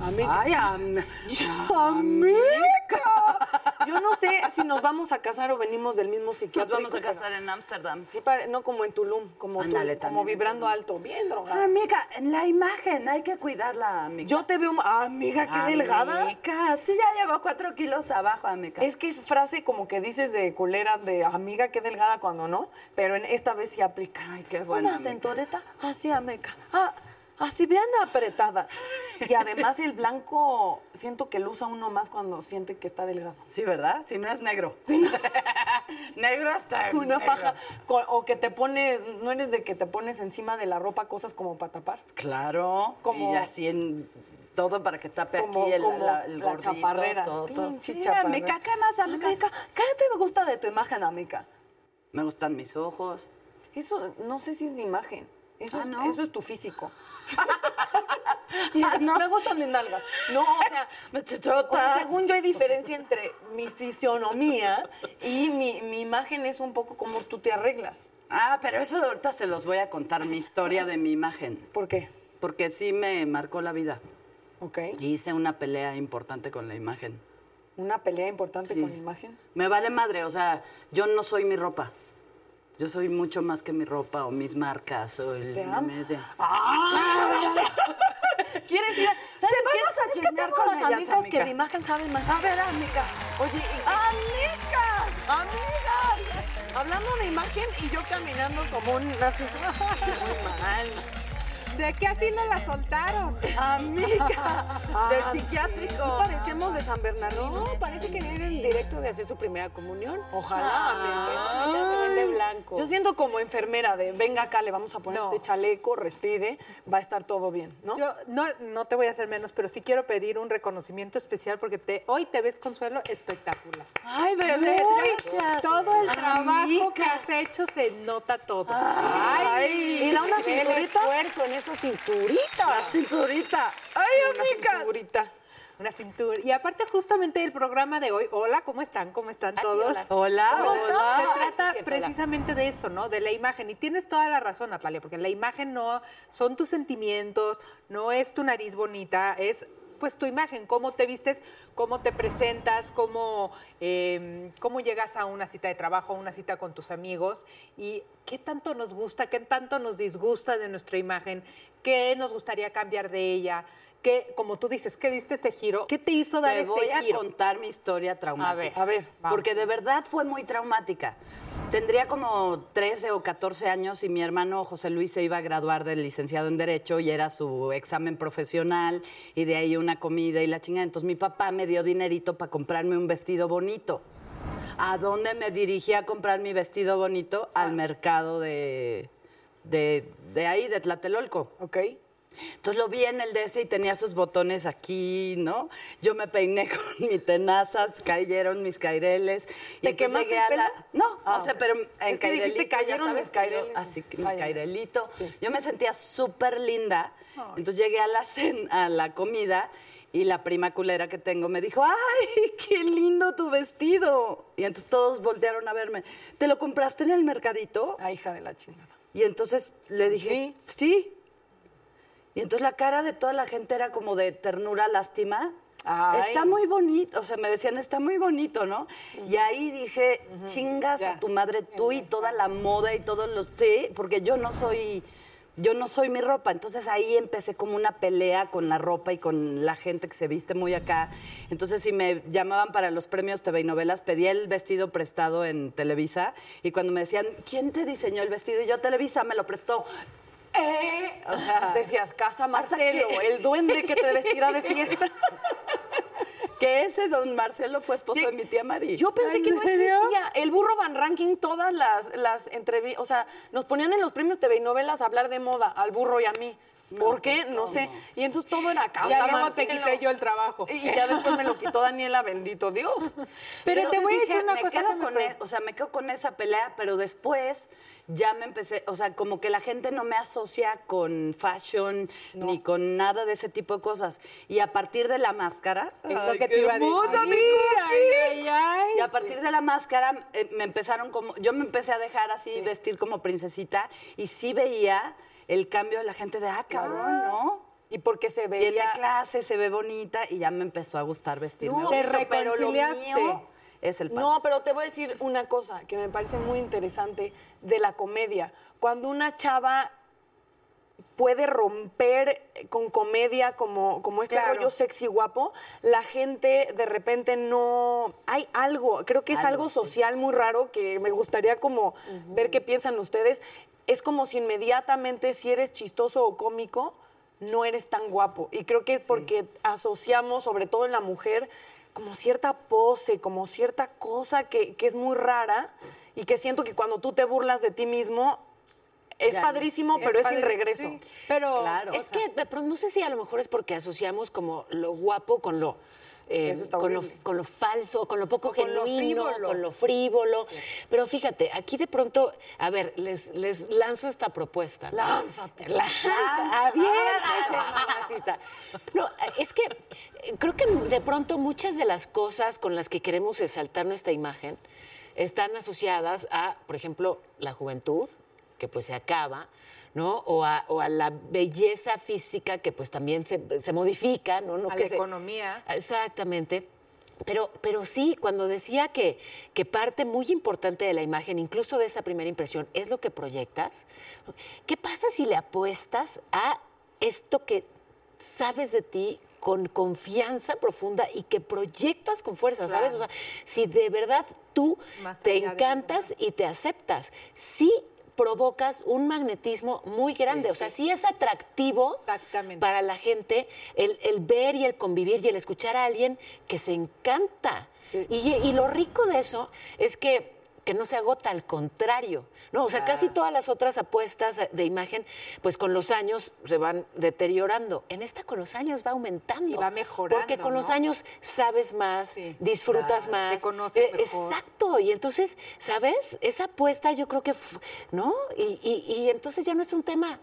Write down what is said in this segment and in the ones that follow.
Amiga. Ay, am- ¡Amiga! Yo no sé si nos vamos a casar o venimos del mismo Nos psiquiátrico. vamos a casar en Ámsterdam. Sí, no como en Tulum, como, tú, Ándale, como vibrando alto, bien drogada. Amiga, en la imagen hay que cuidarla, amiga. Yo te veo, amiga, qué delgada. Amiga, sí, ya llevo cuatro kilos abajo, amiga. Es que es frase como que dices de culera, de amiga, qué delgada cuando no, pero en esta vez sí aplica. Ay, qué buena, Una amiga. cinturita así, amiga. Ah, así bien apretada. Y además el blanco, siento que lo usa uno más cuando siente que está delgado. Sí, ¿verdad? Si no es negro. negro hasta Una negro. faja. O que te pones, no eres de que te pones encima de la ropa cosas como para tapar. Claro. Como- y así en todo para que tape Como, aquí el, como la, el la gordito, chaparrera. todo, todo. Pinche Sí, chaparrera. amiga, ¿qué más? Amiga, ¿qué te gusta de tu imagen, amiga? Me gustan mis ojos. Eso no sé si es de imagen. Eso, Ah, es, ¿no? eso es tu físico. Y eso, Me gustan mis nalgas. No, o sea, Me chichotas. según yo hay diferencia entre mi fisionomía y mi, mi imagen es un poco como tú te arreglas. Ah, pero eso ahorita se los voy a contar, mi historia de mi imagen. ¿Por qué? Porque sí me marcó la vida. Ok. Y hice una pelea importante con la imagen. Una pelea importante Sí. con la imagen. Me vale madre, o sea, yo no soy mi ropa. Yo soy mucho más que mi ropa o mis marcas o el Te medio. ¿Quieres ir? a- ¿Sabes Sí, vamos a chismear con unas ellas, amigas que de imagen saben más. A ver, amiga. Oye, y- ¡Amigas! ¡Amigas! Hablando de imagen y yo caminando como un... Muy mal. ¿De qué así no la soltaron? Amiga. Del Ah, psiquiátrico. ¿No parecemos de San Bernardino? No, parece que viene en directo de hacer su primera comunión. Ojalá. amiga. Ya se ven de blanco. Yo siento como enfermera de, venga acá, le vamos a poner No. este chaleco, respire, va a estar todo bien, ¿no? Yo no, no te voy a hacer menos, pero sí quiero pedir un reconocimiento especial porque te, hoy te ves, Consuelo, espectacular. Ay, bebé, gracias. Todo el trabajo que has hecho se nota todo. Ay, Mira, una El cinturita. esfuerzo en esos cinturitas. la cinturita. Ay, Una amiga. cinturita. Una cintura. Y aparte, justamente el programa de hoy, hola, ¿cómo están? ¿Cómo están todos? Hola. Se Hola. trata cierto, precisamente de eso, ¿no? De la imagen. Y tienes toda la razón, Natalia, porque la imagen no son tus sentimientos, no es tu nariz bonita, es pues tu imagen, cómo te vistes, cómo te presentas, cómo, eh, cómo llegas a una cita de trabajo, a una cita con tus amigos y qué tanto nos gusta, qué tanto nos disgusta de nuestra imagen, qué nos gustaría cambiar de ella, qué, como tú dices, ¿qué diste este giro? ¿Qué te hizo dar Te este voy a giro? contar mi historia traumática. A ver, Porque de verdad fue muy traumática. Tendría como 13 o 14 años y mi hermano José Luis se iba a graduar del licenciado en Derecho y era su examen profesional y de ahí una comida y la chingada. Entonces mi papá me dio dinerito para comprarme un vestido bonito. ¿A dónde me dirigí a comprar mi vestido bonito? Al mercado de, de, de ahí, de Tlatelolco. ¿Ok? Entonces lo vi en el DS y tenía sus botones aquí, ¿no? Yo me peiné con mi tenaza, cayeron mis caireles. ¿Te quemaste llegué el a la- pelo? No, Ah, o sea, pero en cairelito, cayeron sabes mis caireles. Así que mi Ah, cairelito. Sí. Yo me sentía súper linda. Entonces llegué a la, cen- a la comida Y la prima culera que tengo me dijo, ¡ay, qué lindo tu vestido! Y entonces todos voltearon a verme. ¿Te lo compraste en el mercadito? Ay, hija de la chingada. Y entonces le dije, sí. Y entonces la cara de toda la gente era como de ternura, lástima. Ay. Está muy bonito, o sea, me decían, está muy bonito, ¿no? Y ahí dije, chingas a tu madre tú y toda la moda y todos los... Sí, porque yo no soy... Yo no soy mi ropa, entonces ahí empecé como una pelea con la ropa y con la gente que se viste muy acá. Entonces si me llamaban para los premios TV y novelas, pedía el vestido prestado en Televisa y cuando me decían, ¿quién te diseñó el vestido? Y yo, Televisa me lo prestó. ¿Eh? O sea, Decías, casa Marcelo, que- el duende que te vestirá de fiesta. que ese don Marcelo fue esposo de mi tía Mari. Yo pensé ¿En que no existía. El burro Van Ranking, todas las, las entrevistas, o sea, nos ponían en los premios TV y novelas a hablar de moda, al burro y a mí. ¿Por qué? No sé. Y entonces todo era casa Ya luego te quité yo el trabajo. Y ya después me lo quitó Daniela, bendito Dios. Pero te voy a decir dije, una me cosa quedo que me con pre- e- o sea, me quedo con esa pelea, pero después ya me empecé, o sea, como que la gente no me asocia con fashion ni con nada de ese tipo de cosas. Y a partir de la máscara, Es lo ¡ay, que qué te iba a decir. Ay, ay, ay. Y a partir de la máscara eh, me empezaron como, yo me empecé a dejar así vestir como princesita y sí veía el cambio de la gente de, ah, cabrón, ¿no? Y porque se Tiene veía... clase, se ve bonita y ya me empezó a gustar vestirme. No, Te bonito, pero lo mío es el No, pants. pero te voy a decir una cosa que me parece muy interesante de la comedia. Cuando una chava puede romper con comedia como, como este Claro. rollo sexy guapo, la gente de repente no... Hay algo, creo que es algo, social muy raro que me gustaría como ver qué piensan ustedes. Es como si inmediatamente si eres chistoso o cómico, no eres tan guapo. Y creo que es porque asociamos, sobre todo en la mujer, como cierta pose, como cierta cosa que, que es muy rara y que siento que cuando tú te burlas de ti mismo, es Ya, padrísimo, Es pero es sin regreso. sí. Pero Claro. Es que, pero no sé si a lo mejor es porque asociamos como lo guapo con lo, eh, con, lo con lo falso, con lo poco O con genuino, con lo frívolo. Pero fíjate, aquí de pronto, a ver, les, les lanzo esta propuesta. ¿no? Lánzate. Aviéntese, mamacita. No, es que eh, creo que de pronto muchas de las cosas con las que queremos exaltar nuestra imagen están asociadas a, por ejemplo, la juventud, que pues se acaba, ¿no? O a, o a la belleza física, que pues también se, se modifica, ¿no? no A que la se- economía. Exactamente. Pero, pero sí, cuando decía que, que parte muy importante de la imagen, incluso de esa primera impresión, es lo que proyectas, ¿qué pasa si le apuestas a esto que sabes de ti con confianza profunda y que proyectas con fuerza, ¿sabes? O sea, si de verdad tú Más te encantas y te aceptas, sí provocas un magnetismo muy grande, o sea, sí es atractivo Exactamente. para la gente el, el ver y el convivir y el escuchar a alguien que se encanta. Y, y lo rico de eso es que, que no se agota, al contrario. ¿no? O sea, casi todas las otras apuestas de imagen, pues con los años se van deteriorando. En esta con los años va aumentando. Y va mejorando, Porque con los años sabes más, Sí, disfrutas claro, te más. conoces mejor. Exacto. Y entonces, ¿sabes? Esa apuesta yo creo que, ¿no? Y, y- y entonces ya no es un tema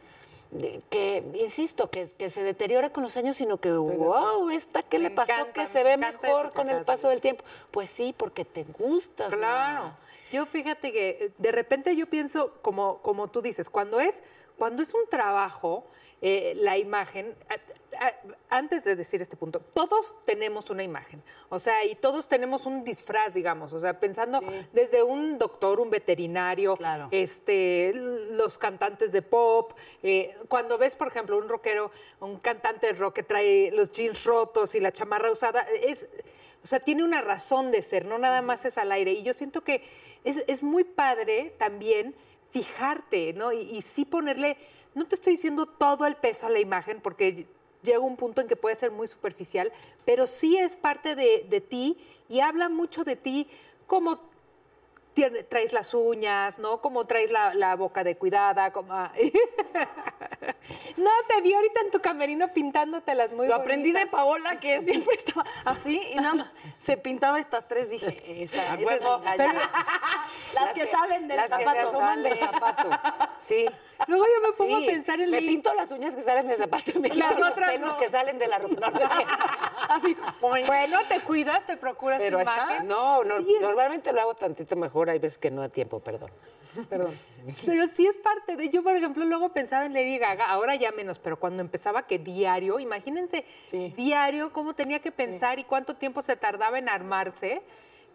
que, insisto, que, que se deteriora con los años, sino que, wow, esta, ¿qué Me le pasó? encanta, que me se ve mejor con el paso del tiempo. Pues sí, porque te gustas Claro. más. Yo fíjate que eh, de repente yo pienso, como, como tú dices, cuando es, cuando es un trabajo, eh, la imagen, a- a- antes de decir este punto, todos tenemos una imagen, o sea, y todos tenemos un disfraz, digamos, o sea, pensando desde un doctor, un veterinario, Claro. este, los cantantes de pop, eh, cuando ves, por ejemplo, un rockero, un cantante de rock que trae los jeans rotos y la chamarra usada, es, o sea, tiene una razón de ser, no nada más es al aire. Y yo siento que es, es muy padre también fijarte, ¿no? Y, y sí ponerle, no te estoy diciendo todo el peso a la imagen, porque llega un punto en que puede ser muy superficial, pero sí es parte de, de ti y habla mucho de ti como tiene- traes las uñas, ¿no? Como traes la, la boca de cuidada, como... no, te vi ahorita en tu camerino pintándotelas muy Lo aprendí de. Paola, que siempre estaba así y nada más se pintaba estas tres. Dije, esa, esa es mi galla. Las que salen del Las que se zapato. asoman del zapato. Sí. Luego yo me pongo Sí, a pensar en me pinto las uñas que salen del zapato y me quito los pelos no. que salen de la ropa. Así. Bueno, te cuidas, te procuras Pero tu está- imagen. No, no Sí es- normalmente lo hago tantito mejor, hay veces que no da tiempo, perdón. Perdón. Pero sí es parte de. Yo, por ejemplo, luego pensaba en Lady Gaga, ahora ya menos, pero cuando empezaba que diario, imagínense, Sí. diario, cómo tenía que pensar y cuánto tiempo se tardaba en armarse.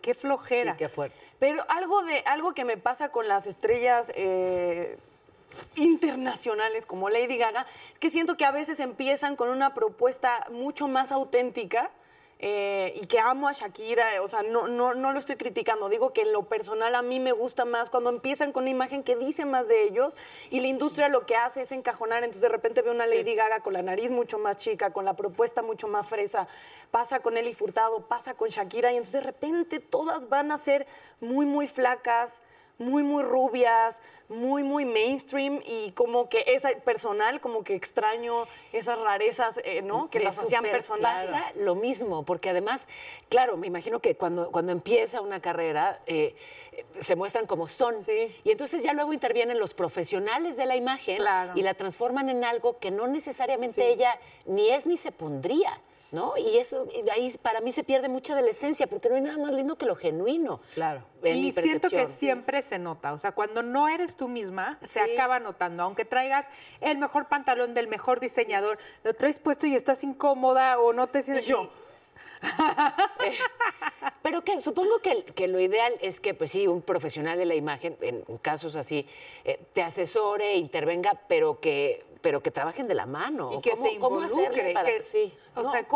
Qué flojera. Sí, qué fuerte. Pero algo de algo que me pasa con las estrellas eh, internacionales como Lady Gaga, que siento que a veces empiezan con una propuesta mucho más auténtica. eh, y que amo a Shakira, o sea, no, no, no lo estoy criticando, digo que en lo personal a mí me gusta más cuando empiezan con una imagen que dice más de ellos y la industria lo que hace es encajonar, entonces de repente veo una Lady Gaga con la nariz mucho más chica, con la propuesta mucho más fresa, pasa con Eli Furtado, pasa con Shakira y entonces de repente todas van a ser muy, muy flacas, muy, muy rubias, muy, muy mainstream y como que esa personal, como que extraño esas rarezas, eh, ¿no? Que Me las hacían pasa lo mismo, porque además, claro, me imagino que cuando, cuando empieza una carrera eh, se muestran como son. Sí. Y entonces ya luego intervienen los profesionales de la imagen Claro. y la transforman en algo que no necesariamente ella ni es ni se pondría. ¿No? Y eso, y ahí para mí se pierde mucha de la esencia, porque no hay nada más lindo que lo genuino. Claro. En mi y siento que siempre se nota, o sea, cuando no eres tú misma, se acaba notando, aunque traigas el mejor pantalón del mejor diseñador, lo traes puesto y estás incómoda o no te sientes yo. Pero que supongo que, que lo ideal es que, pues sí, un profesional de la imagen, en casos así, eh, te asesore, intervenga, pero que, pero que trabajen de la mano. y que ¿Cómo- se cómo involucre. para- que- sí. O No, sea,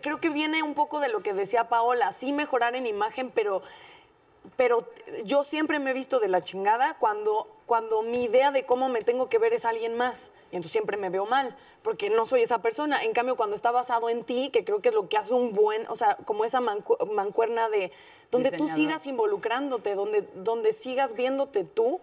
creo que viene un poco de lo que decía Paola, sí mejorar en imagen, pero, pero yo siempre me he visto de la chingada cuando, cuando mi idea de cómo me tengo que ver es alguien más. Y entonces siempre me veo mal, porque no soy esa persona. En cambio, cuando está basado en ti, que creo que es lo que hace un buen, o sea, como esa mancu- mancuerna de donde tú sigas involucrándote, donde, donde sigas viéndote tú,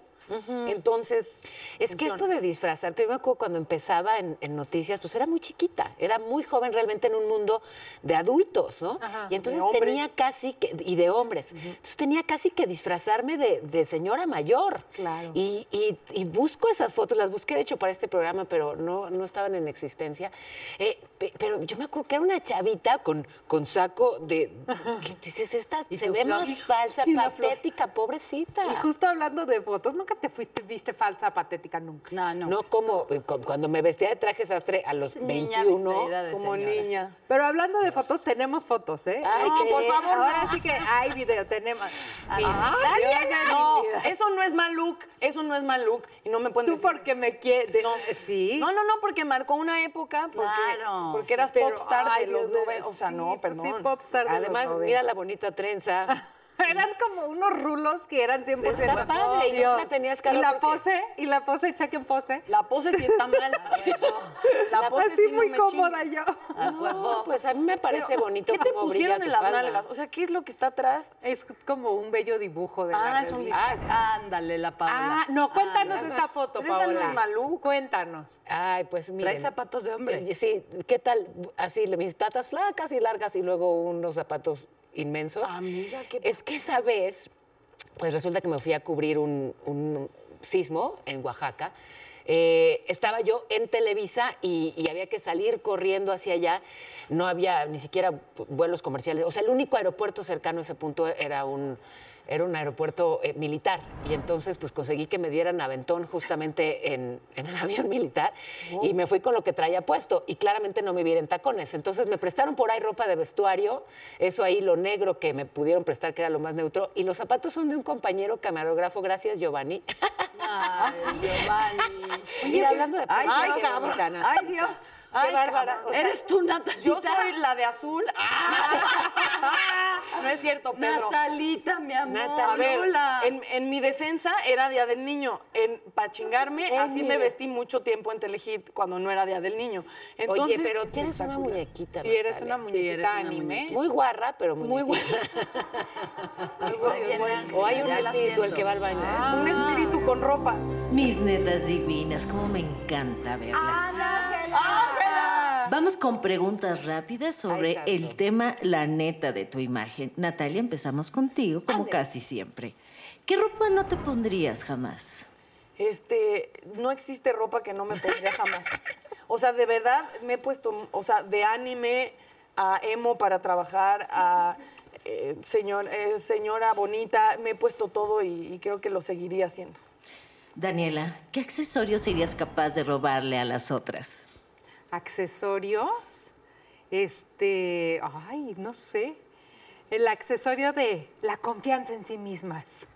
entonces... Es que esto de disfrazarte, yo me acuerdo cuando empezaba en, en noticias, pues era muy chiquita, era muy joven realmente en un mundo de adultos, ¿no? y entonces tenía casi que, y de hombres, entonces tenía casi que disfrazarme de, de señora mayor. Claro. Y, y- y busco esas fotos, las busqué de hecho para este programa, pero no, no estaban en existencia. Eh, pe- pero yo me acuerdo que era una chavita con, con saco de, ¿qué dices? Esta se ve flor. más falsa, patética, pobrecita. y justo hablando de fotos, nunca te fuiste, viste falsa, patética, nunca. No, no. No como eh, cu- cuando me vestía de traje sastre a los Niña 21. vestida de Como señora. niña. Pero hablando de fotos, tenemos fotos, ¿eh? Ay, por favor, no. ahora sí que hay video, tenemos. Mira, Ay, de mi no, eso no es mal look, eso no es mal look y no me pueden Tú decir porque eso. me quieres. No. Sí. No, no, no, porque marcó una época, porque, Claro. porque eras Pero, popstar ay, de los Dios de- noven- O sea, sí, no, perdón. Sí, popstar de los Además, 90. mira la bonita trenza. Eran como unos rulos que eran 100% Está padre, y Dios. nunca tenías Y calor la porque- pose, y la pose, chequen pose. La pose sí está mal. La pose Así sí no muy me cómoda yo. No, pues a mí me parece Pero, bonito ¿Qué te brilla pusieron en las nalgas? O sea, ¿qué es lo que está atrás? Es como un bello dibujo de la Ah, es un revista. Ah, Ándale, la Paola. Ah, no, cuéntanos esta foto, Pero esa no Paola. es Malú. Cuéntanos. Ay, pues mira. Trae zapatos de hombre. Sí, ¿qué tal? Así, mis patas flacas y largas y luego unos zapatos inmensos. Amiga, qué Es que esa vez, pues resulta que me fui a cubrir un, un sismo en Oaxaca. Eh, estaba yo en Televisa y, y había que salir corriendo hacia allá. No había ni siquiera vuelos comerciales. O sea, el único aeropuerto cercano a ese punto era un, era un aeropuerto eh, militar. Y entonces, pues conseguí que me dieran aventón justamente en, en el avión militar y me fui con lo que traía puesto. Y claramente no me vi en tacones. Entonces me prestaron por ahí ropa de vestuario, eso ahí lo negro que me pudieron prestar, que era lo más neutro. Y los zapatos son de un compañero camarógrafo, gracias Giovanni. Ay, Giovanni. Mira, hablando de Ay, ay, Dios. Ay, bárbara. O sea, Eres tú, Natalita. Yo soy la de azul. No es cierto, Pedro. Natalita, mi amor. A ver, Hola. en, en mi defensa era Día del Niño. En, para chingarme, así me vestí mucho tiempo en Telehit cuando no era Día del Niño. Entonces, Oye, pero tienes una muñequita. Si eres una Sí, eres muñequita una anime. muñequita. Muy guarra, pero muy Muy O hay un espíritu el que va al baño. Un espíritu con ropa. Mis netas divinas, como me encanta verlas. Vamos con preguntas rápidas sobre el tema la neta de tu imagen. Natalia, empezamos contigo, como casi siempre. ¿Qué ropa no te pondrías jamás? este, no existe ropa que no me pondría jamás. O sea, de verdad me he puesto, o sea, de anime a emo para trabajar, a eh, señor, eh, señora bonita, me he puesto todo y, y creo que lo seguiría haciendo. Daniela, ¿qué accesorios serías capaz de robarle a las otras? Accesorios. Este, ay, no sé. El accesorio de la confianza en sí mismas.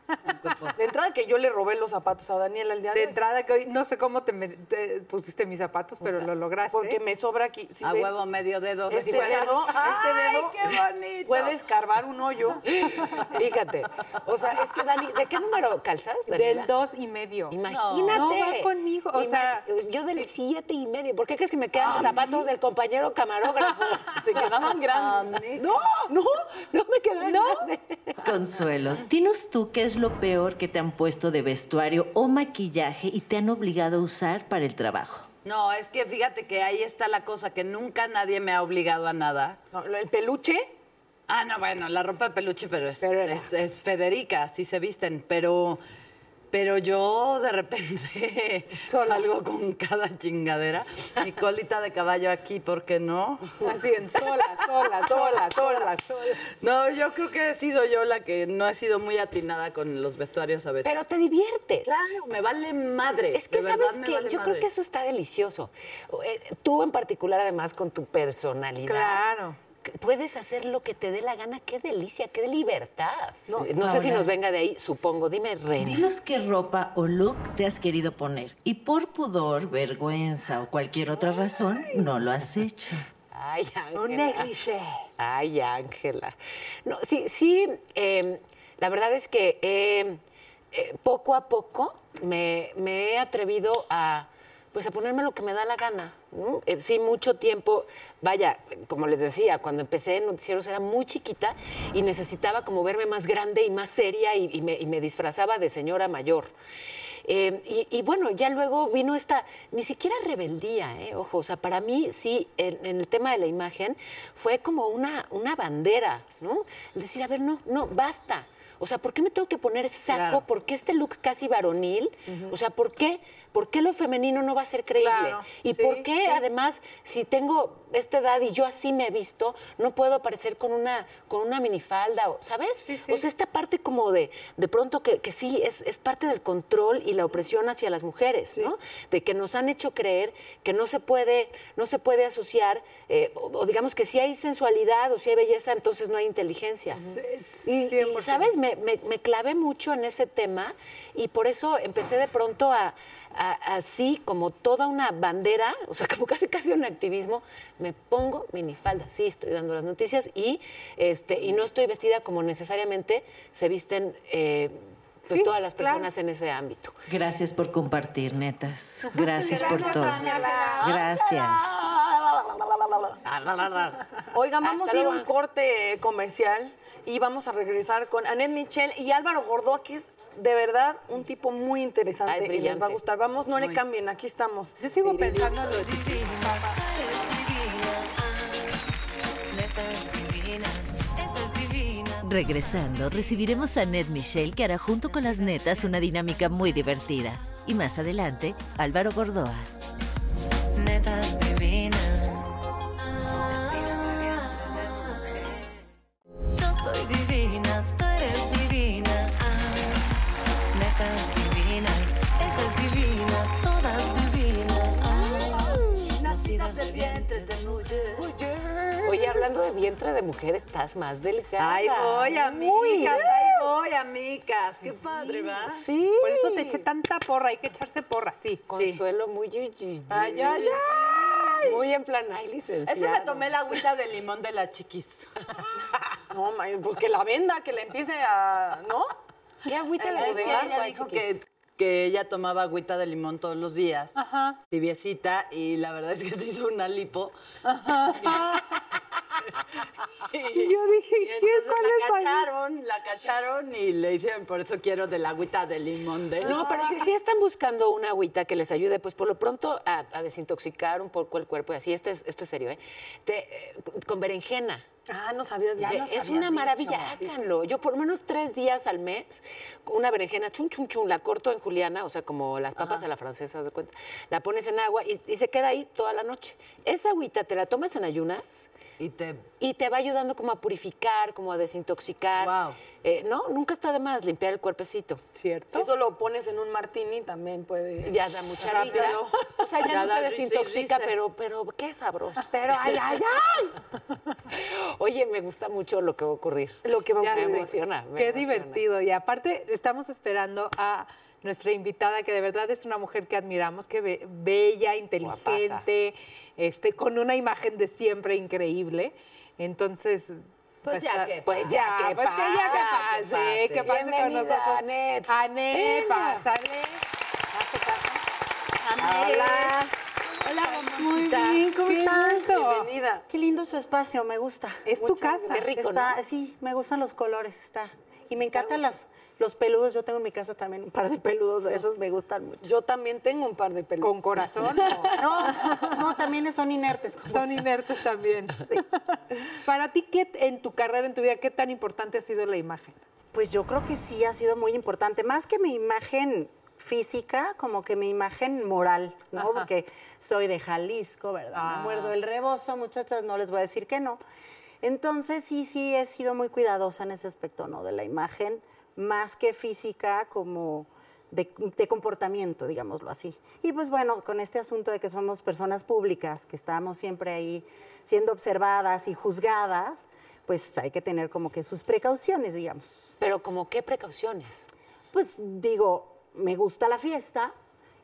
De entrada que yo le robé los zapatos a Daniela el día de, De entrada, que hoy no sé cómo te, me- te pusiste mis zapatos, pero lo lograste. Porque me sobra aquí. si A ven, huevo medio dedo. Este dedo, este ¡Ay, dedo qué bonito! puede escarbar un hoyo. Fíjate. O sea, es que Dani, ¿de qué número calzas? Daniela? Del dos y medio. Imagínate. No va conmigo, o sea- yo del siete y medio. ¿Por qué crees que me quedan los zapatos del compañero camarógrafo? Te quedaban grandes. No, no, no me quedan ¿No? grandes. Consuelo, dinos tú qué es lo peor que te han puesto de vestuario o maquillaje y te han obligado a usar para el trabajo. No, es que fíjate que ahí está la cosa, que nunca nadie me ha obligado a nada. No, el peluche, Ah, no, bueno, la ropa de peluche, pero es, Pero era- es, es Federica, así se visten, pero, pero yo de repente salgo con cada chingadera. Mi colita de caballo aquí, ¿por qué no? Así en sola, sola, sola, sola, sola. No, yo creo que he sido yo la que no he sido muy atinada con los vestuarios a veces. Pero te diviertes. claro, me vale madre. Es que de sabes vale yo creo que eso está delicioso. Eh, Tú en particular, además, con tu personalidad. Claro. Puedes hacer lo que te dé la gana. Qué delicia, qué libertad. No, sé si nos venga de ahí, supongo. Dime, Reina. Dinos qué ropa o look te has querido poner y por pudor, vergüenza o cualquier otra razón no lo has hecho. Ay, Ángela. Ay, Ángela. No, sí, sí, eh, la verdad es que eh, eh, poco a poco me, me he atrevido a, pues a ponerme lo que me da la gana. ¿no? Eh, sí, mucho tiempo, vaya, como les decía, cuando empecé en noticieros era muy chiquita y necesitaba como verme más grande y más seria y, y me, y me disfrazaba de señora mayor. Eh, y, y bueno, ya luego vino esta, ni siquiera rebeldía, ¿eh? ojo, o sea, para mí sí, en, en el tema de la imagen fue como una, una bandera, ¿no? El decir, a ver, no, no, basta. O sea, ¿por qué me tengo que poner ese saco? Claro. ¿Por qué este look casi varonil? O sea, ¿por qué, ¿por qué lo femenino no va a ser creíble? Claro, ¿Y sí, por qué, sí. además, si tengo esta edad y yo así me he visto, no puedo aparecer con una, con una minifalda? ¿Sabes? Sí. O sea, esta parte como de, de pronto que, que sí, es, es parte del control y la opresión hacia las mujeres, ¿no? De que nos han hecho creer que no se puede, no se puede asociar, eh, o, o digamos que si hay sensualidad o si hay belleza, entonces no hay inteligencia. Y, y, 100%. ¿sabes? Me, me- me clavé mucho en ese tema y por eso empecé de pronto a, a- así como toda una bandera, o sea, como casi casi un activismo, me pongo minifalda, sí, estoy dando las noticias y, este, y no estoy vestida como necesariamente se visten eh, pues Sí, todas las claro. personas en ese ámbito. Gracias por compartir, netas. Gracias por todo. Gracias. Oigan, vamos Hasta a ir a un corte comercial y vamos a regresar con Annette Michel y Álvaro Gordoa, que es de verdad un tipo muy Ah, interesante es y les va a gustar. Vamos, no le cambien, aquí estamos. Yo sigo pensando en lo divina, ah, netas divinas, esa es divina. Regresando, recibiremos a Ned Michelle que hará junto con las netas una dinámica muy divertida. Y más adelante, Álvaro Gordoa. Hablando de vientre de mujer, estás más delgada. Ay, voy, amigas, ay, voy, amigas. Qué padre, ¿va? Sí. Por eso te eché tanta porra, hay que echarse porra, sí. Consuelo muy... Ay, ay, ay. Muy en plan, ay, licenciada. Ese me tomé la agüita de limón de la chiquis. No, pues que la venda, que la empiece a. ¿No? ¿Qué agüita de Es que limón, ella dijo chiquis? que, que ella tomaba agüita de limón todos los días, Ajá. tibiecita, y la verdad es que se hizo una lipo. Y yo dije, Y ¿qué? ¿Cuál la es ahí? cacharon, la cacharon y le hicieron, por eso quiero del agüita de limón de No, pero si, si están buscando una agüita que les ayude, pues por lo pronto a, a desintoxicar un poco el cuerpo y así, este es- esto es serio, ¿eh? Te- eh, con berenjena. Ah, no sabías Ya es una maravilla, háganlo. Yo por lo menos tres días al mes, una berenjena, chun, chun, chun, la corto en juliana, o sea, como las papas a la francesa, haz de cuenta. La pones en agua y, y se queda ahí toda la noche. Esa agüita te la tomas en ayunas Y te... y te va ayudando como a purificar, como a desintoxicar. Wow. Eh, no, nunca está de más limpiar el cuerpecito. ¿Cierto? Si eso lo pones en un martini, también puede. Ya da mucha Rápido. risa. O sea, ya, Ya no te desintoxica, risa. pero, pero qué sabroso. Pero ay, ay, ay. Oye, me gusta mucho lo que va a ocurrir. Lo que va a Ya Me ocurrir. emociona. me Qué emociona. divertido. Y aparte, estamos esperando a nuestra invitada, que de verdad es una mujer que admiramos, que be- bella, inteligente, este, con una imagen de siempre increíble. Entonces. Pues ya que pues ya que pues ya que pase, pase, que pase. que pase con nosotros. Anet. Anet, pásale. Pase, pase. Hola. Hola, Muy bien, ¿cómo gusto. Bienvenida. Qué lindo su espacio, me gusta. Es tu casa. Qué rico, Está, ¿no? Sí, me gustan los colores, está. Y me encantan las, los peludos. Yo tengo en mi casa también un par de peludos, esos me gustan mucho. Yo también tengo un par de pelos. Con corazón. No, no, también son inertes. como Son inertes también. Para ti, ¿qué en tu carrera, en tu vida, qué tan importante ha sido la imagen? Pues yo creo que sí ha sido muy importante, más que mi imagen física, como que mi imagen moral, ¿no? Ajá. Porque soy de Jalisco, ¿verdad? Ah. Me muerdo el rebozo, muchachas, no les voy a decir que no. Entonces sí, sí he sido muy cuidadosa en ese aspecto, ¿no? De la imagen, más que física, como de, de comportamiento, digámoslo así. Y pues bueno, con este asunto de que somos personas públicas, que estamos siempre ahí siendo observadas y juzgadas, pues hay que tener como que sus precauciones, digamos. Pero como qué precauciones. Pues digo, me gusta la fiesta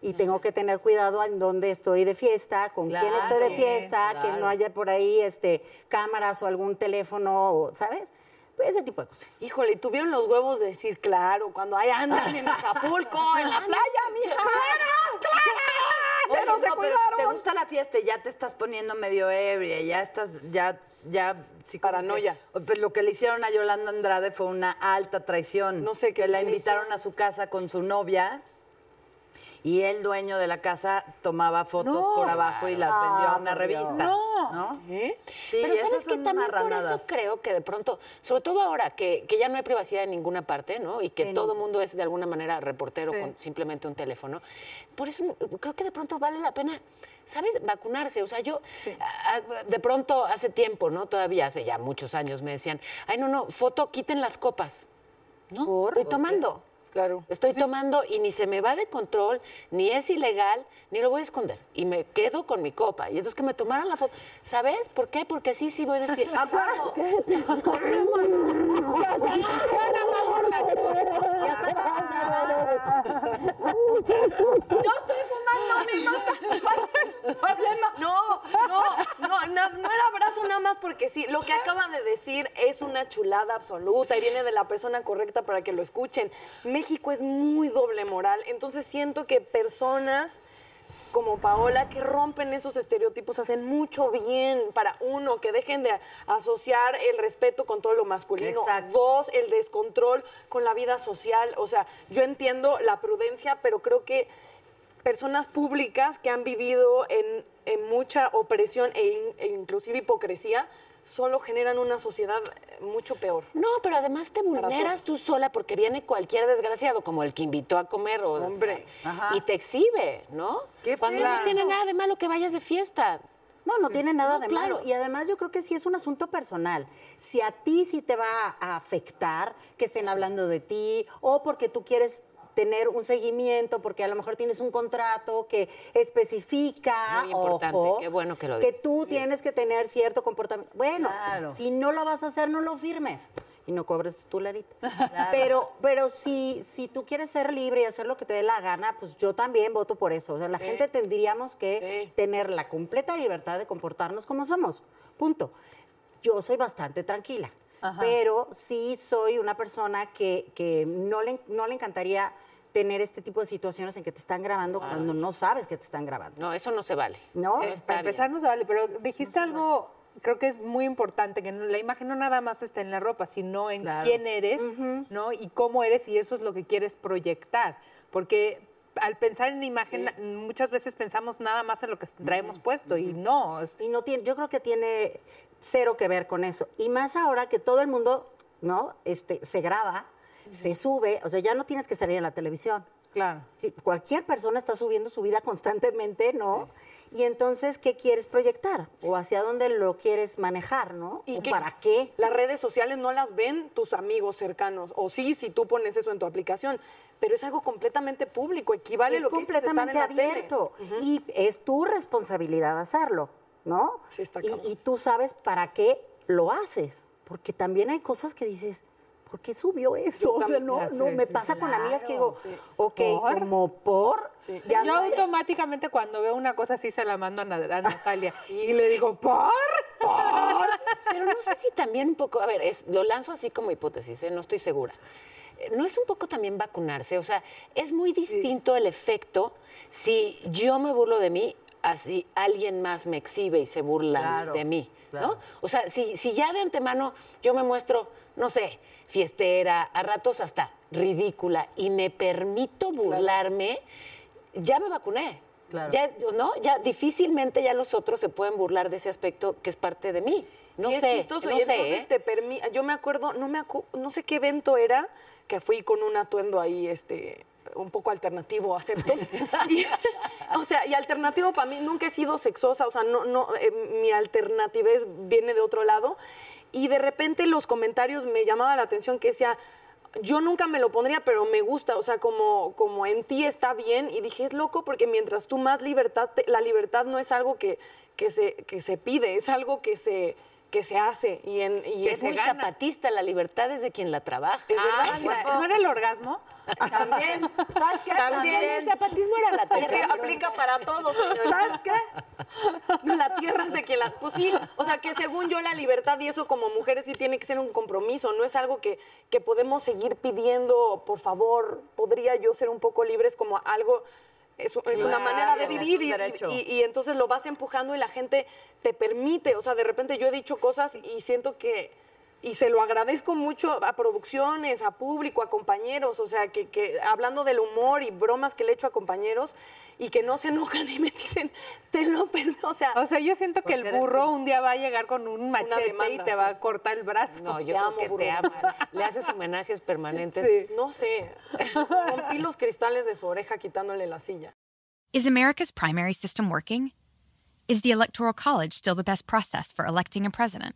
y tengo que tener cuidado en dónde estoy de fiesta, con quién estoy de Claro, fiesta, que claro. no haya por ahí este, cámaras o algún teléfono, ¿sabes? Pues ese tipo de cosas. Híjole, ¿y tuvieron los huevos de decir, claro, cuando ahí andan en Acapulco, en la playa, mija? ¡Claro! Oye, ¡Cero se no, pero cuidaron! Te gusta la fiesta y ya te estás poniendo medio ebria, ya estás, ya, ya. sí, Paranoia. que- pues lo que le hicieron a Yolanda Andrade fue una alta traición. No sé qué Que la invitaron a su casa con su novia. Y el dueño de la casa tomaba fotos No. por abajo y las vendió a Ah, una revista. No. ¿Eh? Sí, Pero sabes que también por eso marranadas. creo que de pronto, sobre todo ahora que, que ya no hay privacidad en ninguna parte, ¿no? Y que Sí, todo no. mundo es de alguna manera reportero Sí. con simplemente un teléfono. Por eso creo que de pronto vale la pena, ¿sabes? Vacunarse. O sea, yo Sí. a- a- de pronto hace tiempo, ¿no? Todavía hace ya muchos años me decían, ay, no, no, foto, quiten las copas. No, ¿Por? estoy tomando. Claro. Estoy tomando y ni se me va de control, ni es ilegal, ni lo voy a esconder. Y me quedo con mi copa. Y entonces que me tomaran la foto. ¿Sabes por qué? Porque sí, sí voy de fiesta. Yo estoy fumando mi nota. Problema. No, no, no, no, no era abrazo nada más porque sí. Lo que acaba de decir es una chulada absoluta y viene de la persona correcta para que lo escuchen. México es muy doble moral, entonces siento que personas como Paola que rompen esos estereotipos hacen mucho bien para uno, que dejen de asociar el respeto con todo lo masculino. Exacto. Dos, el descontrol con la vida social. O sea, yo entiendo la prudencia, pero creo que personas públicas que han vivido en, en mucha opresión e, in- e inclusive hipocresía solo generan una sociedad mucho peor. No, pero además te vulneras tú sola porque viene cualquier desgraciado, como el que invitó a comer o sea, Hombre. Ajá. y te exhibe, ¿no? Qué Cuando no tiene nada de malo que vayas de fiesta. No, no tiene nada No, de claro. malo. Y además yo creo que sí es un asunto personal. Si a ti sí te va a afectar que estén hablando de ti o porque tú quieres tener un seguimiento, porque a lo mejor tienes un contrato que especifica, Muy importante, ojo, qué bueno que lo que tú tienes que tener cierto comportamiento. Bueno, Claro. si no lo vas a hacer, no lo firmes y no cobres tu larita. Pero, pero si, si tú quieres ser libre y hacer lo que te dé la gana, pues yo también voto por eso. O sea, la gente tendríamos que Sí. tener la completa libertad de comportarnos como somos. Punto. Yo soy bastante tranquila, pero sí soy una persona que, que no, le, no le encantaría tener este tipo de situaciones en que te están grabando cuando no sabes que te están grabando. No, eso no se vale. ¿No? Para bien. empezar, no se vale, pero dijiste algo creo que es muy importante que la imagen no nada más está en la ropa, sino en Claro. quién eres, ¿no? Y cómo eres y eso es lo que quieres proyectar, porque al pensar en imagen muchas veces pensamos nada más en lo que traemos puesto y no, Y no tiene, yo creo que tiene cero que ver con eso. Y más ahora que todo el mundo, ¿no? Este, se graba, se sube, o sea, ya no tienes que salir en la televisión. claro. Sí, cualquier persona está subiendo su vida constantemente, ¿no? Y entonces, ¿qué quieres proyectar? ¿O hacia dónde lo quieres manejar, ¿no? ¿Y ¿O qué- para qué? Las redes sociales no las ven tus amigos cercanos. O sí, si tú pones eso en tu aplicación. Pero es algo completamente público. Equivale es lo que estar completamente en la tele. abierto. Y es tu responsabilidad hacerlo, ¿no? Sí, está y, y tú sabes para qué lo haces. Porque también hay cosas que dices, ¿por qué subió eso? Yo O sea, no, me sí, pasa con amigas que digo, ok, ¿Por? como por. Ya Yo automáticamente cuando veo una cosa así se la mando a, Na- a Natalia y le digo, ¿por? Pero no sé si también un poco, a ver, es, lo lanzo así como hipótesis, ¿eh? no estoy segura. Eh, ¿No es un poco también vacunarse? O sea, es muy distinto el efecto si yo me burlo de mí, así alguien más me exhibe y se burla Claro, de mí, claro. ¿no? O sea, si, si ya de antemano yo me muestro, no sé, fiestera, a ratos hasta ridícula y me permito burlarme, ya me vacuné. Claro. Ya, ¿no? ya difícilmente ya los otros se pueden burlar de ese aspecto que es parte de mí. No Y es sé, chistoso, no y sé, entonces ¿eh? te permi- yo me acuerdo, no me acu- no sé qué evento era, que fui con un atuendo ahí, este, un poco alternativo, acepto. Y, o sea, y alternativo para mí nunca he sido sexosa, o sea, no, no, eh, mi alternativa es- viene de otro lado. Y de repente los comentarios me llamaban la atención que decía, yo nunca me lo pondría, pero me gusta, o sea, como, como en ti está bien. Y dije, es loco porque mientras tú más libertad, te- la libertad no es algo que, que, se, que se pide, es algo que se, que se hace. Y, en, y Que es muy zapatista, la libertad es de quien la trabaja. Es verdad. Ah, ¿No era el orgasmo? También, ¿sabes qué? También. El zapatismo era la Es que tierra. aplica para todos, señorita. ¿Sabes qué? No, la tierra es de quien la... Pues sí, o sea, que según yo la libertad y eso como mujeres sí tiene que ser un compromiso, no es algo que, que podemos seguir pidiendo, por favor, podría yo ser un poco libre, es como algo... Es, es una manera de vivir y, y entonces lo vas empujando y la gente te permite, o sea, de repente yo he dicho cosas y siento que, y se lo agradezco mucho a producciones, a público, a compañeros, o sea, que, que hablando del humor y bromas que le echo a compañeros y que no se enojan y me dicen, te lo perdono, o sea, O sea, yo siento que el burro tú. un día va a llegar con un machete y demanda, te va a cortar el brazo. No, yo Te creo amo, que burro. te ama. Le haces homenajes permanentes. Sí. no sé, rompí los cristales de su oreja quitándole la silla. Is America's primary system working? Is the Electoral College still the best process for electing a president?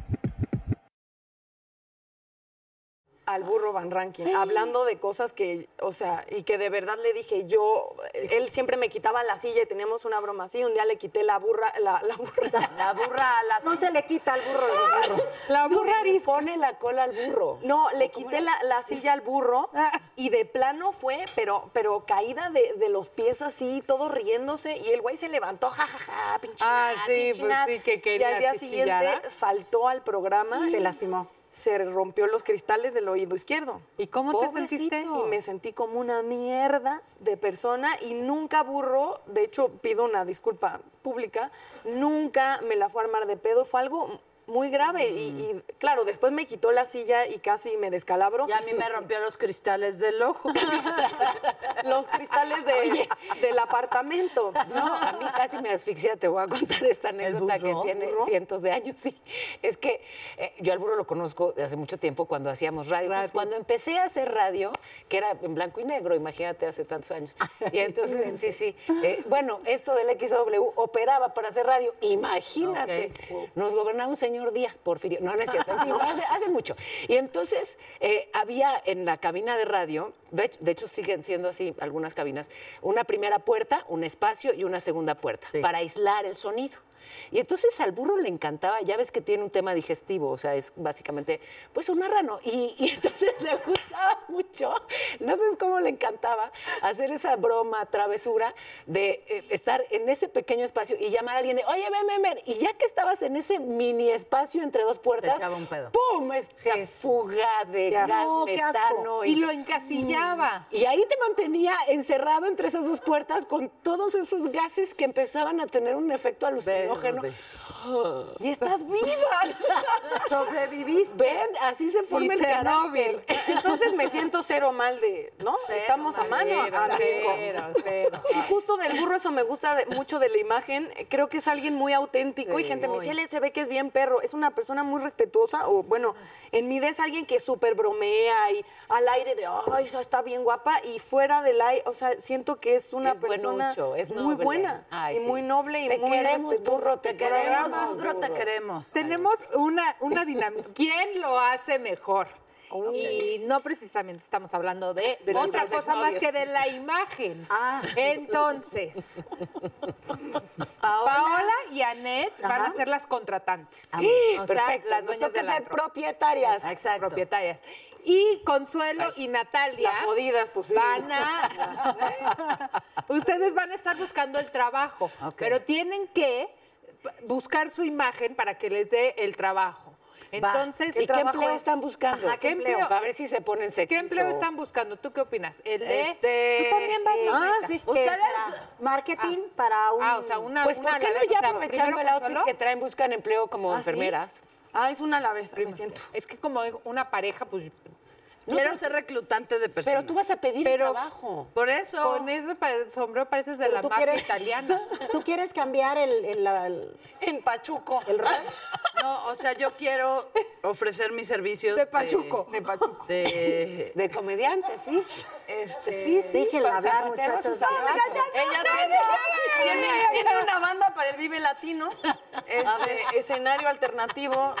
Al burro Van Rankin, hablando de cosas que, o sea, y que de verdad le dije, yo, él siempre me quitaba la silla y teníamos una broma así, un día le quité la burra, la, la burra, La burra a las... No se le quita al burro al burro. La burra arisca. Pone la cola al burro. No, le quité la, la silla al burro y de plano fue, pero, pero caída de, de los pies así, todo riéndose, y el güey se levantó, jajaja, pinche Ah, sí, pinche pues sí, que Y quería al día siguiente chillara. faltó al programa. Se lastimó. Se rompió los cristales del oído izquierdo. ¿Y cómo te sentiste? Y me sentí como una mierda de persona y nunca burro, de hecho pido una disculpa pública, nunca me la fue a armar de pedo, fue algo muy grave. Y, y, claro, después me quitó la silla y casi me descalabro. Y a mí me rompió los cristales del ojo. Los cristales de- del apartamento. No, a mí casi me asfixia, te voy a contar esta anécdota que tiene ¿Burro? cientos de años, sí. Es que eh, yo al burro lo conozco de hace mucho tiempo cuando hacíamos radio. Pues, cuando empecé a hacer radio, que era en blanco y negro, imagínate, hace tantos años. Y entonces, sí, sí. eh, bueno, esto del XW operaba para hacer radio, imagínate. Nos gobernaba un señor Díaz Porfirio. No, no es cierto, hace, hace mucho. Y entonces eh, había en la cabina de radio, de hecho, de hecho siguen siendo así algunas cabinas, una primera puerta, un espacio y una segunda puerta para aislar el sonido. Y entonces al burro le encantaba, ya ves que tiene un tema digestivo, o sea, es básicamente pues un marrano. Y, y entonces le gustaba mucho, no sé cómo le encantaba, hacer esa broma, travesura de eh, estar en ese pequeño espacio y llamar a alguien de, oye, ven, ven, ven. Y ya que estabas en ese mini espacio entre dos puertas, un pedo. ¡pum! Esta fuga de gas No, metano. Y lo encasillaba. Y ahí te mantenía encerrado entre esas dos puertas con todos esos gases que empezaban a tener un efecto alucinógeno. Y estás viva. Sobreviviste. Ven, así se forma Y el Chernobyl. carácter. Entonces me siento cero mal de, ¿no? Estamos a mano. Cero, amigo. cero, cero. Y justo del burro eso me gusta de- mucho de la imagen. Creo que es alguien muy auténtico y gente me muy. dice, él se ve que es bien perro. Es una persona muy respetuosa o bueno, en mi idea es alguien que súper bromea y al aire de, ay, esa está bien guapa y fuera del aire, o sea, siento que es una Es persona buenucho, es muy buena Ay, y sí. muy noble y Te muy respetuosa. Burro, te Queremos, queremos, burro, te queremos. Tenemos una, una dinámica. ¿Quién lo hace mejor? Y no precisamente estamos hablando de, De otra cosa más que de la imagen. Ah. Entonces, Paola y Annette van a ser las contratantes. o sea, Perfecto. las Nos dueñas toca del ser antro. propietarias. Exacto. propietarias. Y Consuelo y Natalia Las jodidas, pues sí. van a... Ustedes van a estar buscando el trabajo, pero tienen que buscar su imagen para que les dé el trabajo. Entonces, ¿Y qué empleo están buscando? Ajá, ¿qué empleo? Para ver si se ponen sexys. ¿Qué empleo o- están buscando? ¿Tú qué opinas? El de... Este, Tú también vas, eh, Lupita? ah, sí. ¿Qué Ustedes-? Marketing para un... Ah, o sea, una, Pues una ¿por qué a no ya O sea, aprovechando el outfit que traen buscan empleo como ¿Ah, sí? enfermeras? Ah, es una a la vez, me siento. Es que como una pareja, pues Quiero ser reclutante de personas. Pero tú vas a pedir Pero- trabajo. Por eso. con ese sombrero pareces de Pero la mafia quieres- italiana. ¿Tú quieres cambiar el, el- la- el- En Pachuco. el rol? No, o sea, yo quiero ofrecer mis servicios. De Pachuco. De Pachuco. De. De comediante, sí. Este, Sí, sí. Déjenla para hablar, muchachos. Ella tiene una banda para el Vive Latino, este, escenario alternativo.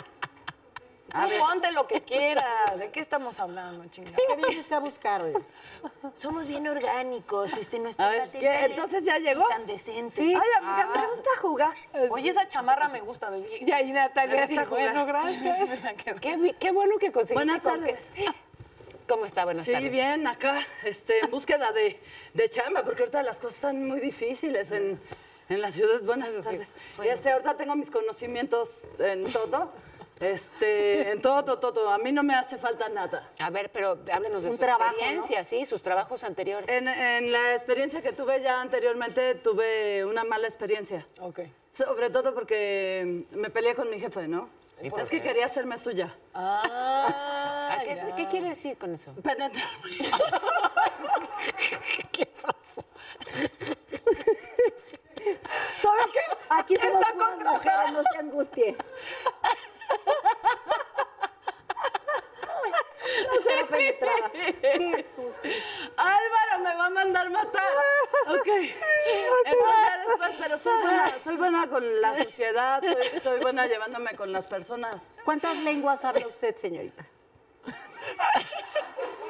Ponte lo que quieras. ¿De qué estamos hablando, chingada? ¿Qué viene usted a buscar hoy? Somos bien orgánicos, este, nuestro A ver, ¿qué? ¿Entonces ya llegó? incandescente. Ay, amiga, me gusta jugar. Oye, esa chamarra me gusta, baby. Y ahí Natalia dice, bueno, gracias. Qué, bueno que conseguiste. Buenas tardes. ¿Cómo está? Buenas Sí, tardes. bien, acá, este, en búsqueda de, de chamba, porque ahorita las cosas están muy difíciles en, en la ciudad. Buenas tardes. Y este, ahorita tengo mis conocimientos en todo. Este, en todo, todo, todo. A mí no me hace falta nada. A ver, pero háblenos de Un su trabajo, experiencia, sí, sus trabajos anteriores. En, en la experiencia que tuve ya anteriormente, tuve una mala experiencia. Ok. Sobre todo porque me peleé con mi jefe, ¿no? Es que quería hacerme suya. Ah, ¿qué, qué quiere decir con eso? Penetrarme. ¿Sabe qué? Aquí somos puras mujeres, no se angustie. Jesús. Álvaro me va a mandar matar. Ok. Entonces después, pero soy buena, soy buena con la sociedad, soy, soy buena llevándome con las personas. ¿Cuántas lenguas habla usted, señorita?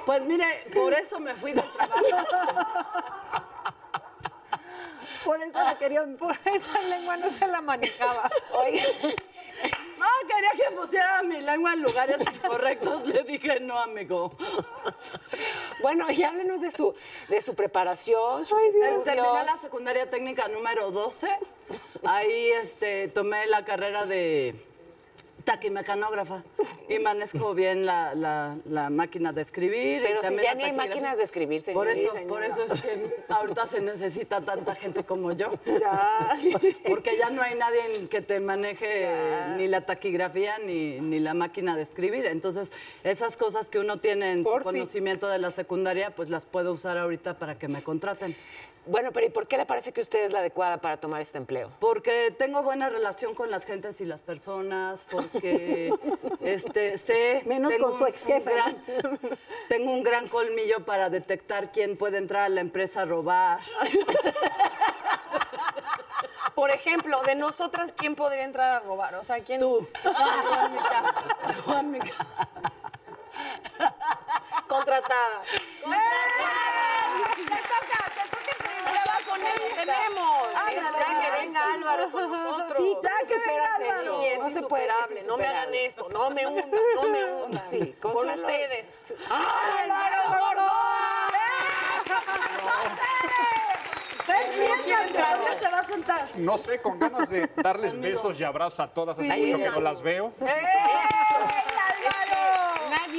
Pues mire, por eso me fui del trabajo. Por eso la quería... Por esa lengua no se la manejaba. Oiga, quería que pusiera mi lengua en lugares correctos. Le dije, no, amigo. bueno, y háblenos de su, de su preparación, Terminé la secundaria técnica número 12. Ahí este, tomé la carrera de, Taquimecanógrafa. Y manejo bien la, la- la máquina de escribir. y si ya ni hay máquinas de escribir, Por señorita. eso, por eso es que ahorita se necesita tanta gente como yo. Porque ya no hay nadie que te maneje ni la taquigrafía ni, ni la máquina de escribir. Entonces, esas cosas que uno tiene en su Por conocimiento de la secundaria, pues las puedo usar ahorita para que me contraten. Bueno, pero ¿y por qué le parece que usted es la adecuada para tomar este empleo? Porque tengo buena relación con las gentes y las personas, porque este, sé... Menos tengo con su ex jefe, un gran- Tengo un gran colmillo para detectar quién puede entrar a la empresa a robar. Por ejemplo, de nosotras, ¿quién podría entrar a robar? O sea, ¿quién? Tú. Tú, amiga. Tú, amiga. Tenemos. Ya que venga Álvaro con nosotros. Sí, ¿cómo superas eso? Sí, es No se puede, insuperable. es No me hagan esto. No me hundan, no me hundan. Sí, con Consuelo. ustedes. ¡Álvaro Gordo! ¿Dónde se va a sentar? No sé, con ganas de darles besos y abrazos a todas, hace mucho que no las veo.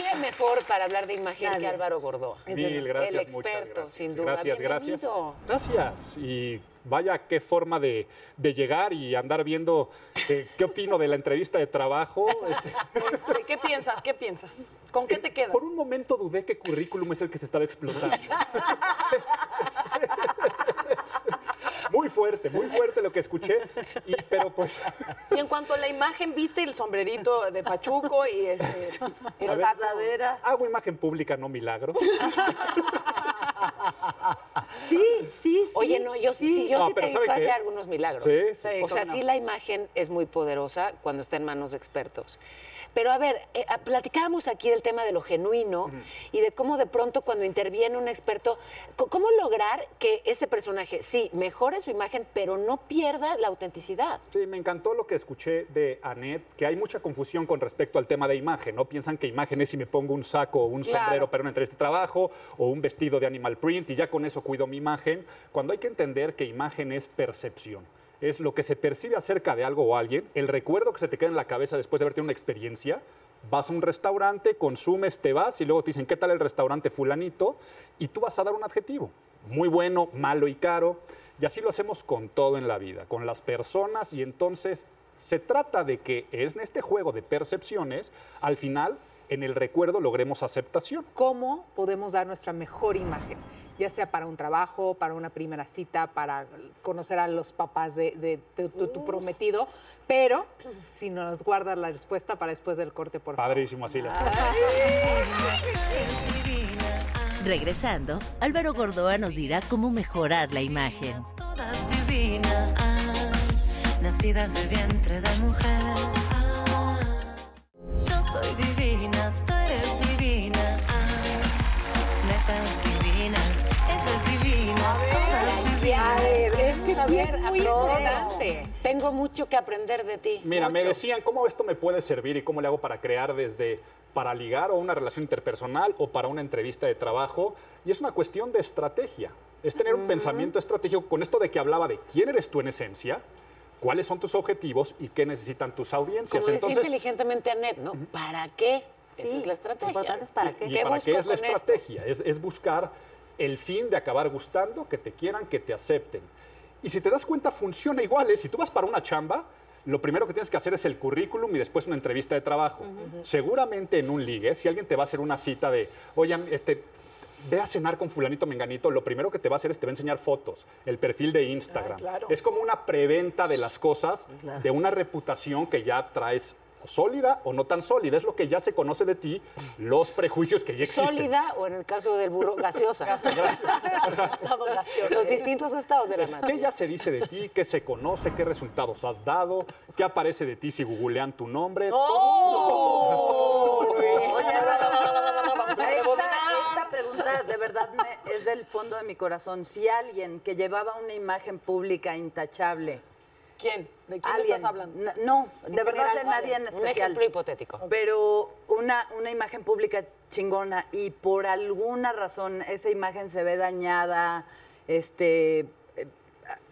Nadie mejor para hablar de imagen que Álvaro Gordó. Mil gracias, El experto, gracias. sin duda. Gracias, gracias. Bienvenido. Gracias. Y vaya qué forma de, de llegar y andar viendo eh, qué opino de la entrevista de trabajo. Este, Este, ¿Qué piensas? ¿Qué piensas? ¿Con qué te quedas? por un momento dudé que currículum es el que se estaba explotando. muy fuerte, muy fuerte lo que escuché. Y, pero pues, Y en cuanto a la imagen, ¿viste el sombrerito de Pachuco y este, el a ver, saco? hago imagen pública, no milagro. Sí, sí, sí. Oye, no, yo sí, yo No, sí te hacer algunos milagros. Sí, sí. O sea, sí la imagen es muy poderosa cuando está en manos de expertos. Pero a ver, eh, platicábamos aquí del tema de lo genuino y de cómo de pronto cuando interviene un experto, cómo lograr que ese personaje, sí, mejore su imagen, pero no pierda la autenticidad. Sí, me encantó lo que escuché de Anet, que hay mucha confusión con respecto al tema de imagen, ¿no? Piensan que imagen es si me pongo un saco o un Claro. sombrero para una entrevista de trabajo o un vestido de animal print y ya con eso cuido mi imagen, cuando hay que entender que imagen es percepción. Es lo que se percibe acerca de algo o alguien, el recuerdo que se te queda en la cabeza después de haber tenido una experiencia. Vas a un restaurante, consumes, te vas y luego te dicen, ¿qué tal el restaurante fulanito? Y tú vas a dar un adjetivo. Muy bueno, malo y caro. Y así lo hacemos con todo en la vida, con las personas. Y entonces se trata de que en este juego de percepciones, al final, en el recuerdo logremos aceptación. ¿Cómo podemos dar nuestra mejor imagen? Ya sea para un trabajo, para una primera cita, para conocer a los papás de, de- de tu, tu prometido. Pero si nos guardas la respuesta para después del corte, por favor. Padrísimo, así la Regresando, Álvaro Gordoa nos dirá cómo mejorar la imagen. Todas divinas, nacidas del vientre de mujer. Yo soy divina, tú eres divina. Netas divinas, Tengo mucho que aprender de ti. Mira, me decían cómo esto me puede servir y cómo le hago para crear desde para ligar o una relación interpersonal o para una entrevista de trabajo. Y es una cuestión de estrategia. Es tener un pensamiento estratégico con esto de que hablaba de quién eres tú en esencia, cuáles son tus objetivos y qué necesitan tus audiencias. Como decía Entonces, inteligentemente Anet, ¿no? ¿Para qué? Esa es la estrategia. es para qué. ¿Y para busco qué es la con esto? estrategia? Es, es buscar el fin de acabar gustando, que te quieran, que te acepten. Y si te das cuenta, funciona igual. ¿eh? Si tú vas para una chamba, lo primero que tienes que hacer es el currículum y después una entrevista de trabajo. Seguramente en un ligue, si alguien te va a hacer una cita de, oye, este, ve a cenar con fulanito menganito, lo primero que te va a hacer es te va a enseñar fotos, el perfil de Instagram. Es como una preventa de las cosas, de una reputación que ya traes o sólida o no tan sólida. Es lo que ya se conoce de ti, los prejuicios que ya existen. Sólida o en el caso del burro, gaseosa. Los distintos estados de la Es. ¿Qué ya se dice de ti? ¿Qué se conoce? ¿Qué resultados has dado? ¿Qué aparece de ti si googlean tu nombre? Oye, esta, esta pregunta de verdad me- es del fondo de mi corazón. Si alguien que llevaba una imagen pública intachable, ¿Quién? ¿De quién alguien, estás hablando? no, de verdad de nadie en Un especial, ejemplo hipotético. pero una, una imagen pública chingona y por alguna razón esa imagen se ve dañada, este, eh,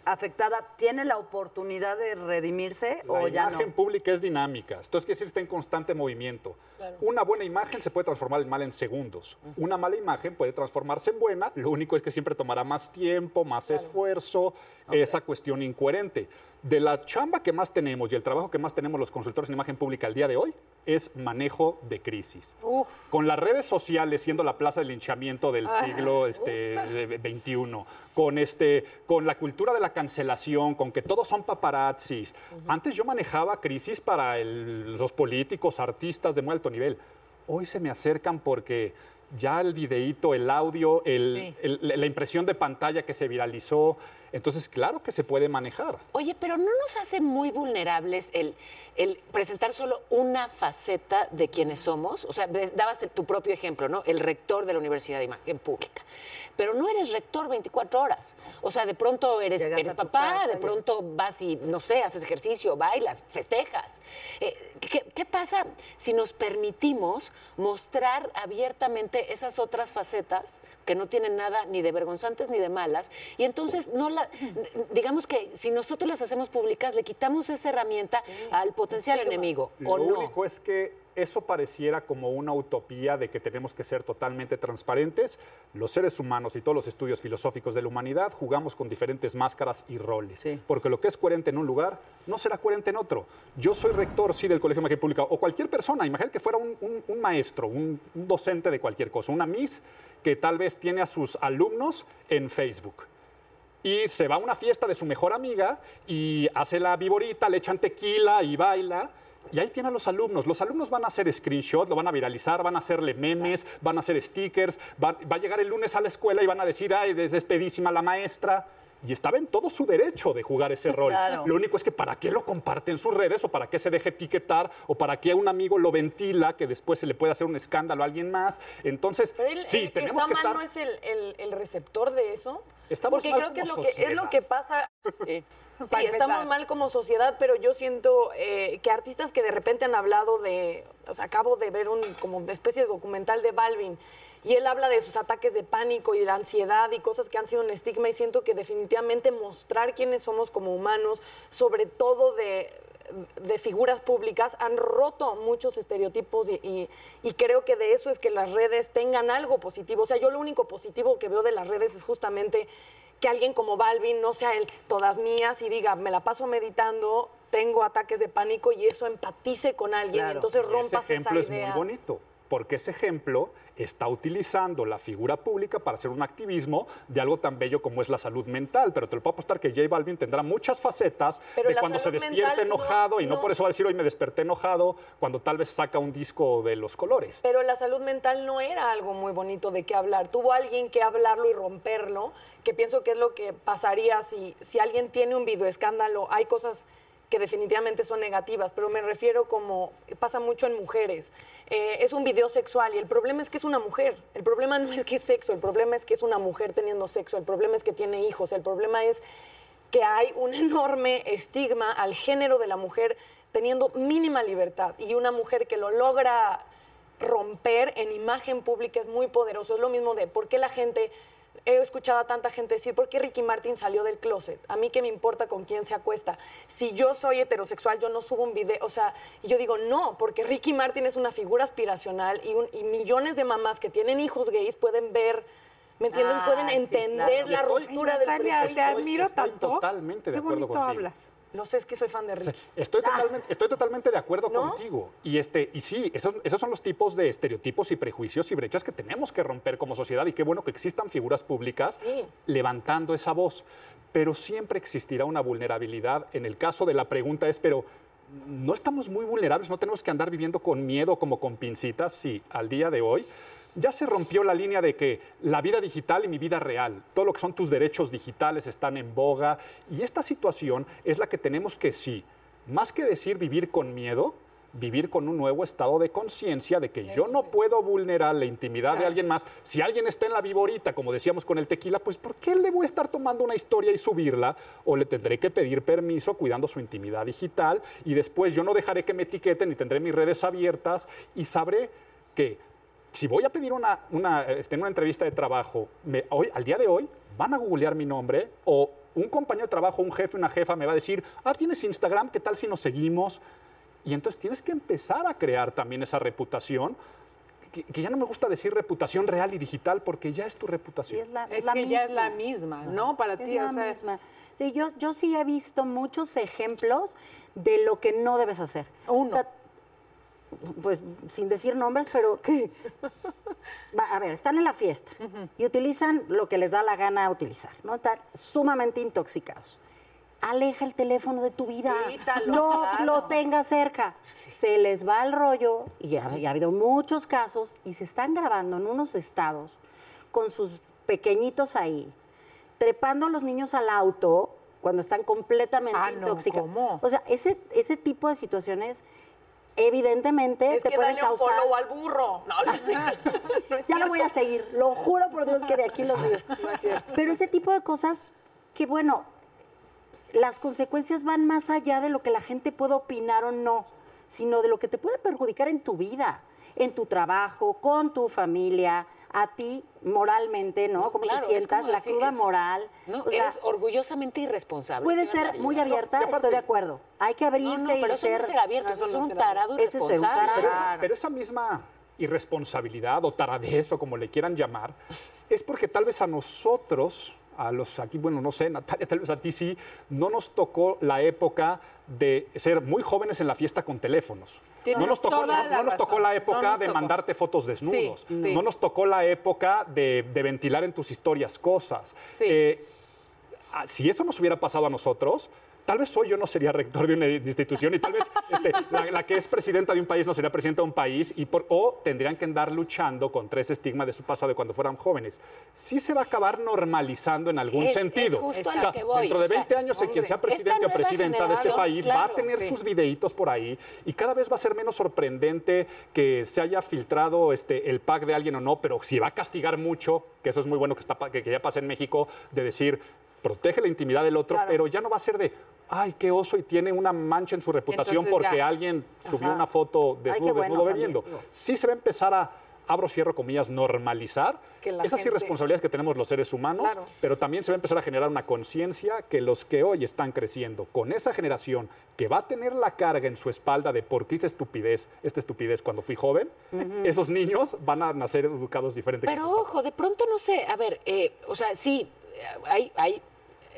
afectada tiene la oportunidad de redimirse La o ya no? imagen pública es dinámica. Esto es que decir, está en constante movimiento. Una buena imagen se puede transformar en mala en segundos. Una mala imagen puede transformarse en buena. Lo único es que siempre tomará más tiempo, más esfuerzo, esa cuestión incoherente. De la chamba que más tenemos y el trabajo que más tenemos los consultores en imagen pública al día de hoy es manejo de crisis. Con las redes sociales siendo la plaza del linchamiento del Ah, siglo este, XXI, con, este, con la cultura de la cancelación, con que todos son paparazzis. Antes yo manejaba crisis para el- los políticos, artistas de muy alto nivel. Hoy se me acercan porque ya el videíto, el audio, el- el- la impresión de pantalla que se viralizó, entonces claro que se puede manejar. Oye, pero ¿no nos hace muy vulnerables el, el presentar solo una faceta de quienes somos? O sea, dabas el- tu propio ejemplo, ¿no? El rector de la Universidad de Imagen Pública. Pero no eres rector 24 horas. O sea, de pronto eres, eres papá, casa de pronto vas y, no sé, haces ejercicio, bailas, festejas. Eh, ¿qué, qué pasa si nos permitimos mostrar abiertamente esas otras facetas que no tienen nada ni de vergonzantes ni de malas? Y entonces, no la, digamos que si nosotros las hacemos públicas, le quitamos esa herramienta al potencial enemigo, Lo ¿o no? único es que eso pareciera como una utopía de que tenemos que ser totalmente transparentes. Los seres humanos y todos los estudios filosóficos de la humanidad jugamos con diferentes máscaras y roles. Porque lo que es coherente en un lugar no será coherente en otro. Yo soy rector, sí, del Colegio de Imagen Pública, o cualquier persona, imagínate que fuera un, un- un maestro, un, un docente de cualquier cosa, una Miss que tal vez tiene a sus alumnos en Facebook y se va a una fiesta de su mejor amiga y hace la viborita, le echan tequila y baila. Y ahí tiene a los alumnos. Los alumnos van a hacer screenshot, lo van a viralizar, van a hacerle memes, van a hacer stickers, va, va a llegar el lunes a la escuela y van a decir, ay, es despedísima la maestra. Y estaba en todo su derecho de jugar ese rol. Claro. Lo único es que para qué lo comparte en sus redes o para qué se deje etiquetar o para qué un amigo lo ventila que después se le puede hacer un escándalo a alguien más. Entonces, Pero él, sí, el que tenemos está que mal estar... no es el, el- el receptor de eso. Estamos porque mal creo que es lo como que, es sociedad. lo que pasa. Sí, estamos mal como sociedad, pero yo siento eh, que artistas que de repente han hablado de. O sea, acabo de ver un como una especie de documental de Balvin. Y él habla de sus ataques de pánico y de ansiedad y cosas que han sido un estigma. Y siento que definitivamente mostrar quiénes somos como humanos, sobre todo de, de figuras públicas, han roto muchos estereotipos y, y- y creo que de eso es que las redes tengan algo positivo. O sea, yo lo único positivo que veo de las redes es justamente que alguien como Balvin no sea el todas mías y diga, me la paso meditando, tengo ataques de pánico y eso empatice con alguien. Claro. Entonces Ese rompas ejemplo esa es idea. muy bonito, porque ese ejemplo está utilizando la figura pública para hacer un activismo de algo tan bello como es la salud mental. Pero te lo puedo apostar que J Balvin tendrá muchas facetas Pero de cuando se despierta no- enojado y no no. por eso va a decir hoy me desperté enojado, cuando tal vez saca un disco de los colores. Pero la salud mental no era algo muy bonito de qué hablar. Tuvo alguien que hablarlo y romperlo, que pienso que es lo que pasaría si, si alguien tiene un videoescándalo. Hay cosas que definitivamente son negativas, pero me refiero como pasa mucho en mujeres. Eh, es un video sexual y el problema es que es una mujer. El problema no es que es sexo, el problema es que es una mujer teniendo sexo, el problema es que tiene hijos, el problema es que hay un enorme estigma al género de la mujer teniendo mínima libertad y una mujer que lo logra romper en imagen pública es muy poderoso. Es lo mismo de por qué la gente, he escuchado a tanta gente decir, ¿por qué Ricky Martin salió del closet? A mí qué me importa con quién se acuesta. Si yo soy heterosexual, yo no subo un video, o sea, y yo digo, no, porque Ricky Martin es una figura aspiracional y, un- y millones de mamás que tienen hijos gays pueden ver, ¿me entienden? Ah, pueden sí, entender claro. la Estoy- ruptura del prejuicio. te admiro estoy tanto. totalmente de Qué acuerdo bonito contigo. hablas. Lo sé, es que soy fan de Ricky. Estoy totalmente, estoy totalmente de acuerdo ¿No? contigo. Y, este, y sí, esos, esos son los tipos de estereotipos y prejuicios y brechas que tenemos que romper como sociedad. Y qué bueno que existan figuras públicas Sí. levantando esa voz. Pero siempre existirá una vulnerabilidad. En el caso de la pregunta es, pero no estamos muy vulnerables, no tenemos que andar viviendo con miedo como con pincitas. Sí, al día de hoy ya se rompió la línea de que la vida digital y mi vida real, todo lo que son tus derechos digitales están en boga. Y esta situación es la que tenemos que, sí, más que decir vivir con miedo, vivir con un nuevo estado de conciencia de que yo no puedo vulnerar la intimidad de alguien más. Si alguien está en la viborita, como decíamos con el tequila, pues ¿por qué le voy a estar tomando una historia y subirla? O le tendré que pedir permiso cuidando su intimidad digital y después yo no dejaré que me etiqueten y tendré mis redes abiertas y sabré que si voy a pedir una, una, este, una entrevista de trabajo, me- hoy, al día de hoy, van a googlear mi nombre o un compañero de trabajo, un jefe, una jefa me va a decir, ah, tienes Instagram, ¿qué tal si nos seguimos? Y entonces tienes que empezar a crear también esa reputación, que, que ya no me gusta decir reputación real y digital, porque ya es tu reputación. Es, la, Es la que ya es misma. la misma, ¿no? Para Es ti, la o sea, misma. Sí, yo, yo sí he visto muchos ejemplos de lo que no debes hacer. Uno. O sea, pues sin decir nombres, pero que... A ver, están en la fiesta y utilizan lo que les da la gana utilizar, ¿no? Están sumamente intoxicados. Aleja el teléfono de tu vida. Quítalo, no claro. lo tengas cerca. Se les va el rollo, y ha habido muchos casos, y se están grabando en unos estados con sus pequeñitos ahí, trepando a los niños al auto cuando están completamente Ah, no, intoxicados. ¿cómo? O sea, ese, ese tipo de situaciones, evidentemente, Es te que pueden dale un causar. follow al burro. No, no, no. Ya lo voy a seguir, lo juro por Dios que de aquí lo sigo. Pero ese tipo de cosas que, bueno, las consecuencias van más allá de lo que la gente puede opinar o no, sino de lo que te puede perjudicar en tu vida, en tu trabajo, con tu familia, a ti moralmente, ¿no? Cómo Claro, te sientas, como la decir, cruda es- moral. No, O sea, eres orgullosamente irresponsable. puede ser muy abierta, estoy de acuerdo. Hay que abrirse No, no, y pero eso no ser... ser abierto, eso es un tarado Ese es ser un irresponsable. tarado. Pero esa, pero esa misma irresponsabilidad o taradez o como le quieran llamar, es porque tal vez a nosotros, a los aquí, bueno, no sé, Natalia, tal vez a ti sí, no nos tocó la época de ser muy jóvenes en la fiesta con teléfonos. No nos, tocó, no- nos tocó la época No de tocó. mandarte fotos desnudos. Sí, sí. No nos tocó la época de, de ventilar en tus historias cosas. Sí. Eh, ah, si eso nos hubiera pasado a nosotros, tal vez hoy yo no sería rector de una institución y tal vez este, la, la que es presidenta de un país no sería presidenta de un país y por, o tendrían que andar luchando contra ese estigma de su pasado de cuando fueran jóvenes. Sí se va a acabar normalizando en algún Es- es sentido. justo a O lo sea, que voy. dentro de O sea, 20 años, quien hombre, sea esta presidente o presidenta de este país va a tener sí. sus videitos por ahí y cada vez va a ser menos sorprendente que se haya filtrado este, el pack de alguien o no, pero si va a castigar mucho, que eso es muy bueno que, está, pa- que, que ya pasa en México, de decir, protege la intimidad del otro, pero ya no va a ser de, ay, qué oso y tiene una mancha en su reputación Entonces porque ya. alguien subió Ajá. una foto Ay, desnudo, bueno desnudo también, bebiendo. Sí se va a empezar a, abro, cierro comillas, normalizar esas gente- irresponsabilidades que tenemos los seres humanos, Claro. pero también se va a empezar a generar una conciencia que los que hoy están creciendo con esa generación que va a tener la carga en su espalda de por qué hice estupidez, esta estupidez cuando fui joven, esos niños van a nacer educados diferente que Pero ojo, de pronto no sé, a ver, eh, o sea, sí, eh, hay, hay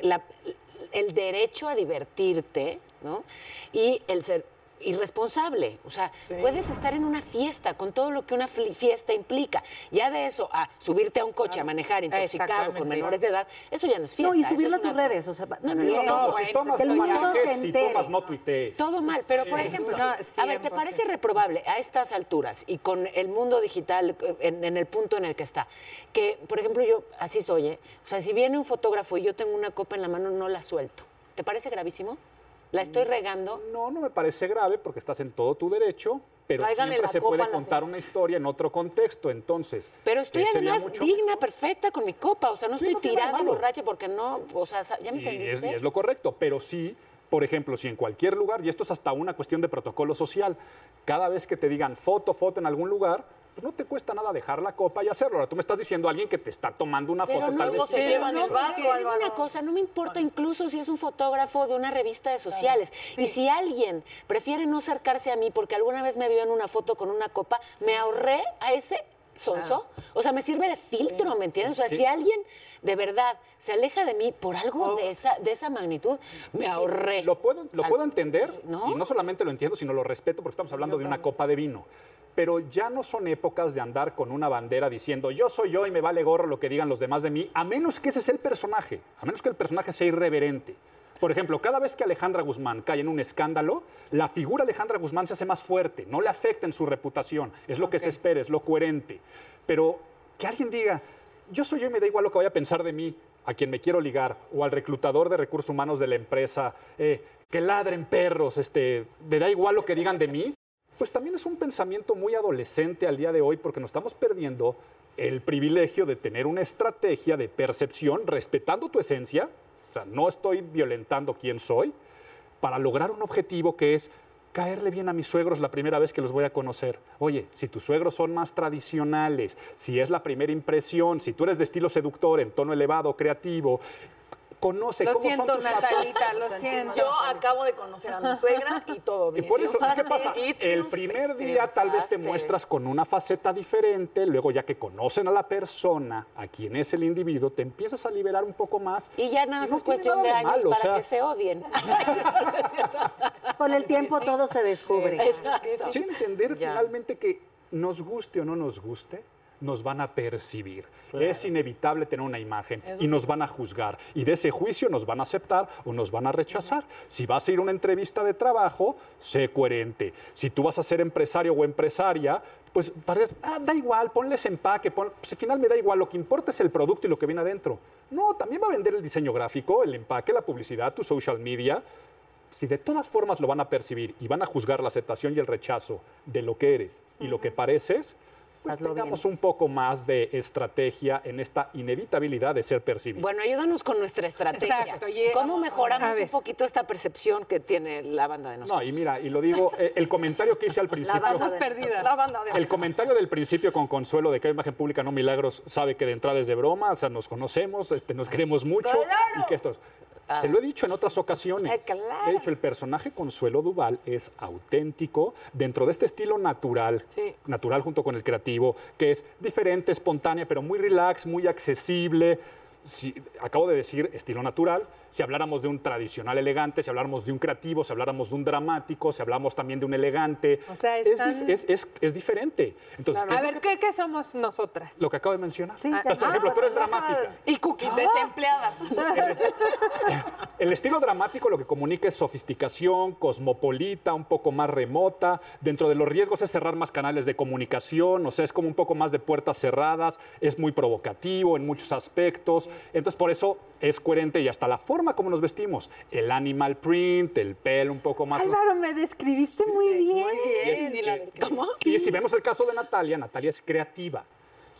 la- el derecho a divertirte, ¿no? Y el ser irresponsable. O sea, puedes estar en una fiesta con todo lo que una fli- fiesta implica. Ya de eso a subirte a un coche a manejar intoxicado con menores de edad, eso ya no es fiesta. No, y subirlo a tus una- redes, o sea, No, no, no, No, No, si tomas, que el no mundo si tomas, no tuitees. Todo mal, pero por ejemplo, No, a ver, ¿te 100%. parece reprobable a estas alturas y con el mundo digital eh, en, en el punto en el que está? Que, por ejemplo, yo así soy, ¿eh? O sea, si viene un fotógrafo y yo tengo una copa en la mano, no la suelto. ¿Te parece gravísimo? ¿La estoy regando? No, no me parece grave porque estás en todo tu derecho, pero Tráiganle siempre se puede contar una historia en otro contexto. Entonces, Pero estoy ¿qué sería además mucho? digna, perfecta con mi copa. O sea, no Sí, estoy no tirada borracha porque no, o sea, ¿ya me Y es, entendiste? y es lo correcto, pero sí, por ejemplo, si en cualquier lugar, y esto es hasta una cuestión de protocolo social, cada vez que te digan foto, foto en algún lugar, pues no te cuesta nada dejar la copa y hacerlo. Ahora tú me estás diciendo a alguien que te está tomando una Pero foto, no, tal vez. no, se vaso, una cosa, no me importa incluso si es un fotógrafo de una revista de sociales. Y si alguien prefiere no acercarse a mí porque alguna vez me vio en una foto con una copa, me ahorré a ese sonso. O sea, me sirve de filtro, ¿me entiendes? O sea, si alguien de verdad se aleja de mí por algo de, esa, de esa magnitud, me ahorré. Lo puedo, lo Al- puedo entender ¿No? y no solamente lo entiendo, sino lo respeto porque estamos hablando de una copa de vino. Pero ya no son épocas de andar con una bandera diciendo yo soy yo y me vale gorro lo que digan los demás de mí, a menos que ese sea el personaje, a menos que el personaje sea irreverente. Por ejemplo, cada vez que Alejandra Guzmán cae en un escándalo, la figura Alejandra Guzmán se hace más fuerte, no le afecta en su reputación, es lo que se espera, es lo coherente. Pero que alguien diga, yo soy yo y me da igual lo que vaya a pensar de mí, a quien me quiero ligar, o al reclutador de recursos humanos de la empresa, eh, que ladren perros, este, me da igual lo que digan de mí, pues también es un pensamiento muy adolescente al día de hoy porque nos estamos perdiendo el privilegio de tener una estrategia de percepción respetando tu esencia, o sea, no estoy violentando quién soy, para lograr un objetivo que es caerle bien a mis suegros la primera vez que los voy a conocer. Oye, si tus suegros son más tradicionales, si es la primera impresión, si tú eres de estilo seductor, en tono elevado, creativo, conoce Lo cómo siento, son tus papás. Natalita, lo siento. Yo acabo de conocer a mi suegra y todo Y bien. por eso, ¿qué pasa? Y El primer día tal vez te muestras con una faceta diferente, luego ya que conocen a la persona, a quien es el individuo, te empiezas a liberar un poco más. Y ya nada más no es cuestión de años malo, o para sea, que se odien. Con el tiempo todo se descubre. Sí entender finalmente que nos guste o no nos guste, nos van a percibir. Es inevitable tener una imagen y nos van a juzgar. Y de ese juicio nos van a aceptar o nos van a rechazar. Si vas a ir a una entrevista de trabajo, sé coherente. Si tú vas a ser empresario o empresaria, pues pare- ah, da igual, ponles empaque. Pon, pues, al final me da igual, lo que importa es el producto y lo que viene adentro. No, también va a vender el diseño gráfico, el empaque, la publicidad, tu social media si de todas formas lo van a percibir y van a juzgar la aceptación y el rechazo de lo que eres y lo que pareces, pues Hazlo tengamos un poco más de estrategia en esta inevitabilidad de ser percibido. Bueno, ayúdanos con nuestra estrategia. Exacto, oye, ¿Cómo mejoramos un poquito esta percepción que tiene la banda de nosotros? No, y mira, y lo digo, eh, el comentario que hice al principio. banda de perdidas. La banda de El comentario del principio con Consuelo de que hay imagen pública, no milagros, sabe que de entrada es de broma, o sea, nos conocemos, este, nos queremos mucho y que esto. Se lo he dicho en otras ocasiones. Eh, claro. He dicho, el personaje Consuelo Duval es auténtico dentro de este estilo natural, natural junto con el creativo, que es diferente, espontánea, pero muy relax, muy accesible. Si- acabo de decir estilo natural. Si habláramos de un tradicional elegante, si habláramos de un creativo, si habláramos de un dramático, si hablamos también de un elegante, O sea, es, están- es, es- es diferente. Entonces, ¿qué A ver, ¿qué, qué somos nosotras? lo que acabo de mencionar. Sí, Entonces, por ah, ejemplo, tú eres ah, dramática. Y cookies desempleadas. El estilo dramático lo que comunica es sofisticación, cosmopolita, un poco más remota. Dentro de los riesgos es cerrar más canales de comunicación, o sea, es como un poco más de puertas cerradas, es muy provocativo en muchos aspectos. Entonces, por eso es coherente y hasta la forma como nos vestimos. El animal print, el pelo un poco más... Álvaro, me describiste muy bien. ¿Cómo? Y si vemos el caso de Natalia, Natalia es creativa.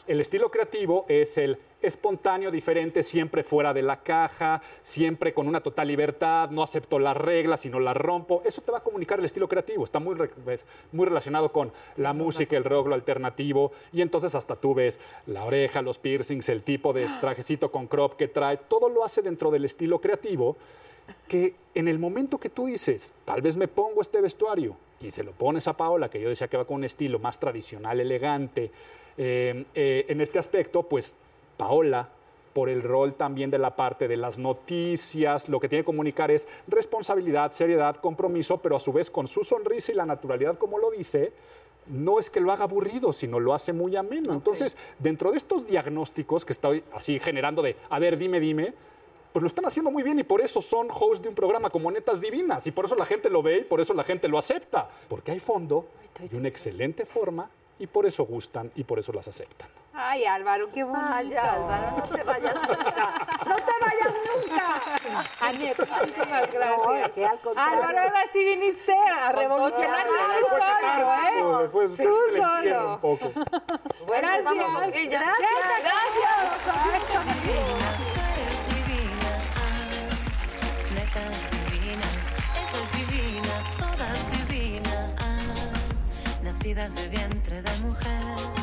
El estilo creativo es el espontáneo, diferente, siempre fuera de la caja, siempre con una total libertad, no acepto las reglas, sino las rompo. Eso te va a comunicar el estilo creativo. Está muy, ves, muy relacionado con la música, el rock, lo alternativo. Y entonces hasta tú ves la oreja, los piercings, el tipo de trajecito con crop que trae. Todo lo hace dentro del estilo creativo que en el momento que tú dices, tal vez me pongo este vestuario y se lo pones a Paola, que yo decía que va con un estilo más tradicional, elegante, eh, eh, en este aspecto, pues Paola, por el rol también de la parte de las noticias, lo que tiene que comunicar es responsabilidad, seriedad, compromiso, pero a su vez con su sonrisa y la naturalidad, como lo dice, no es que lo haga aburrido, sino lo hace muy ameno. Entonces, dentro de estos diagnósticos que estoy así generando de, a ver, dime, dime, pues lo están haciendo muy bien y por eso son hosts de un programa como Netas Divinas y por eso la gente lo ve y por eso la gente lo acepta, porque hay fondo y una excelente forma y por eso gustan y por eso las aceptan. Ay, Álvaro, qué bonito. Ay, Álvaro, no te vayas nunca. No te vayas nunca. Aniet, muchísimas gracias. No, que al contrario. Álvaro, ahora sí viniste a revolucionar tú solo, ¿eh? Tú solo. un poco. Gracias. ok, ya. Gracias. Netas divinas, esa es divina, todas divinas, nacidas de vientre de mujer.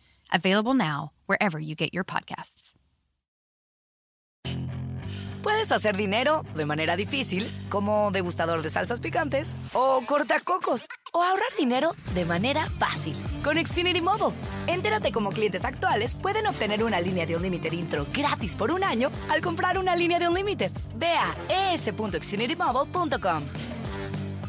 available now wherever you get your podcasts. Puedes hacer dinero de manera difícil, como degustador de salsas picantes, o cortacocos, o ahorrar dinero de manera fácil con Xfinity Mobile. Entérate cómo clientes actuales pueden obtener una línea de Unlimited intro gratis por un año al comprar una línea de Unlimited. Ve a es.xfinitymobile.com.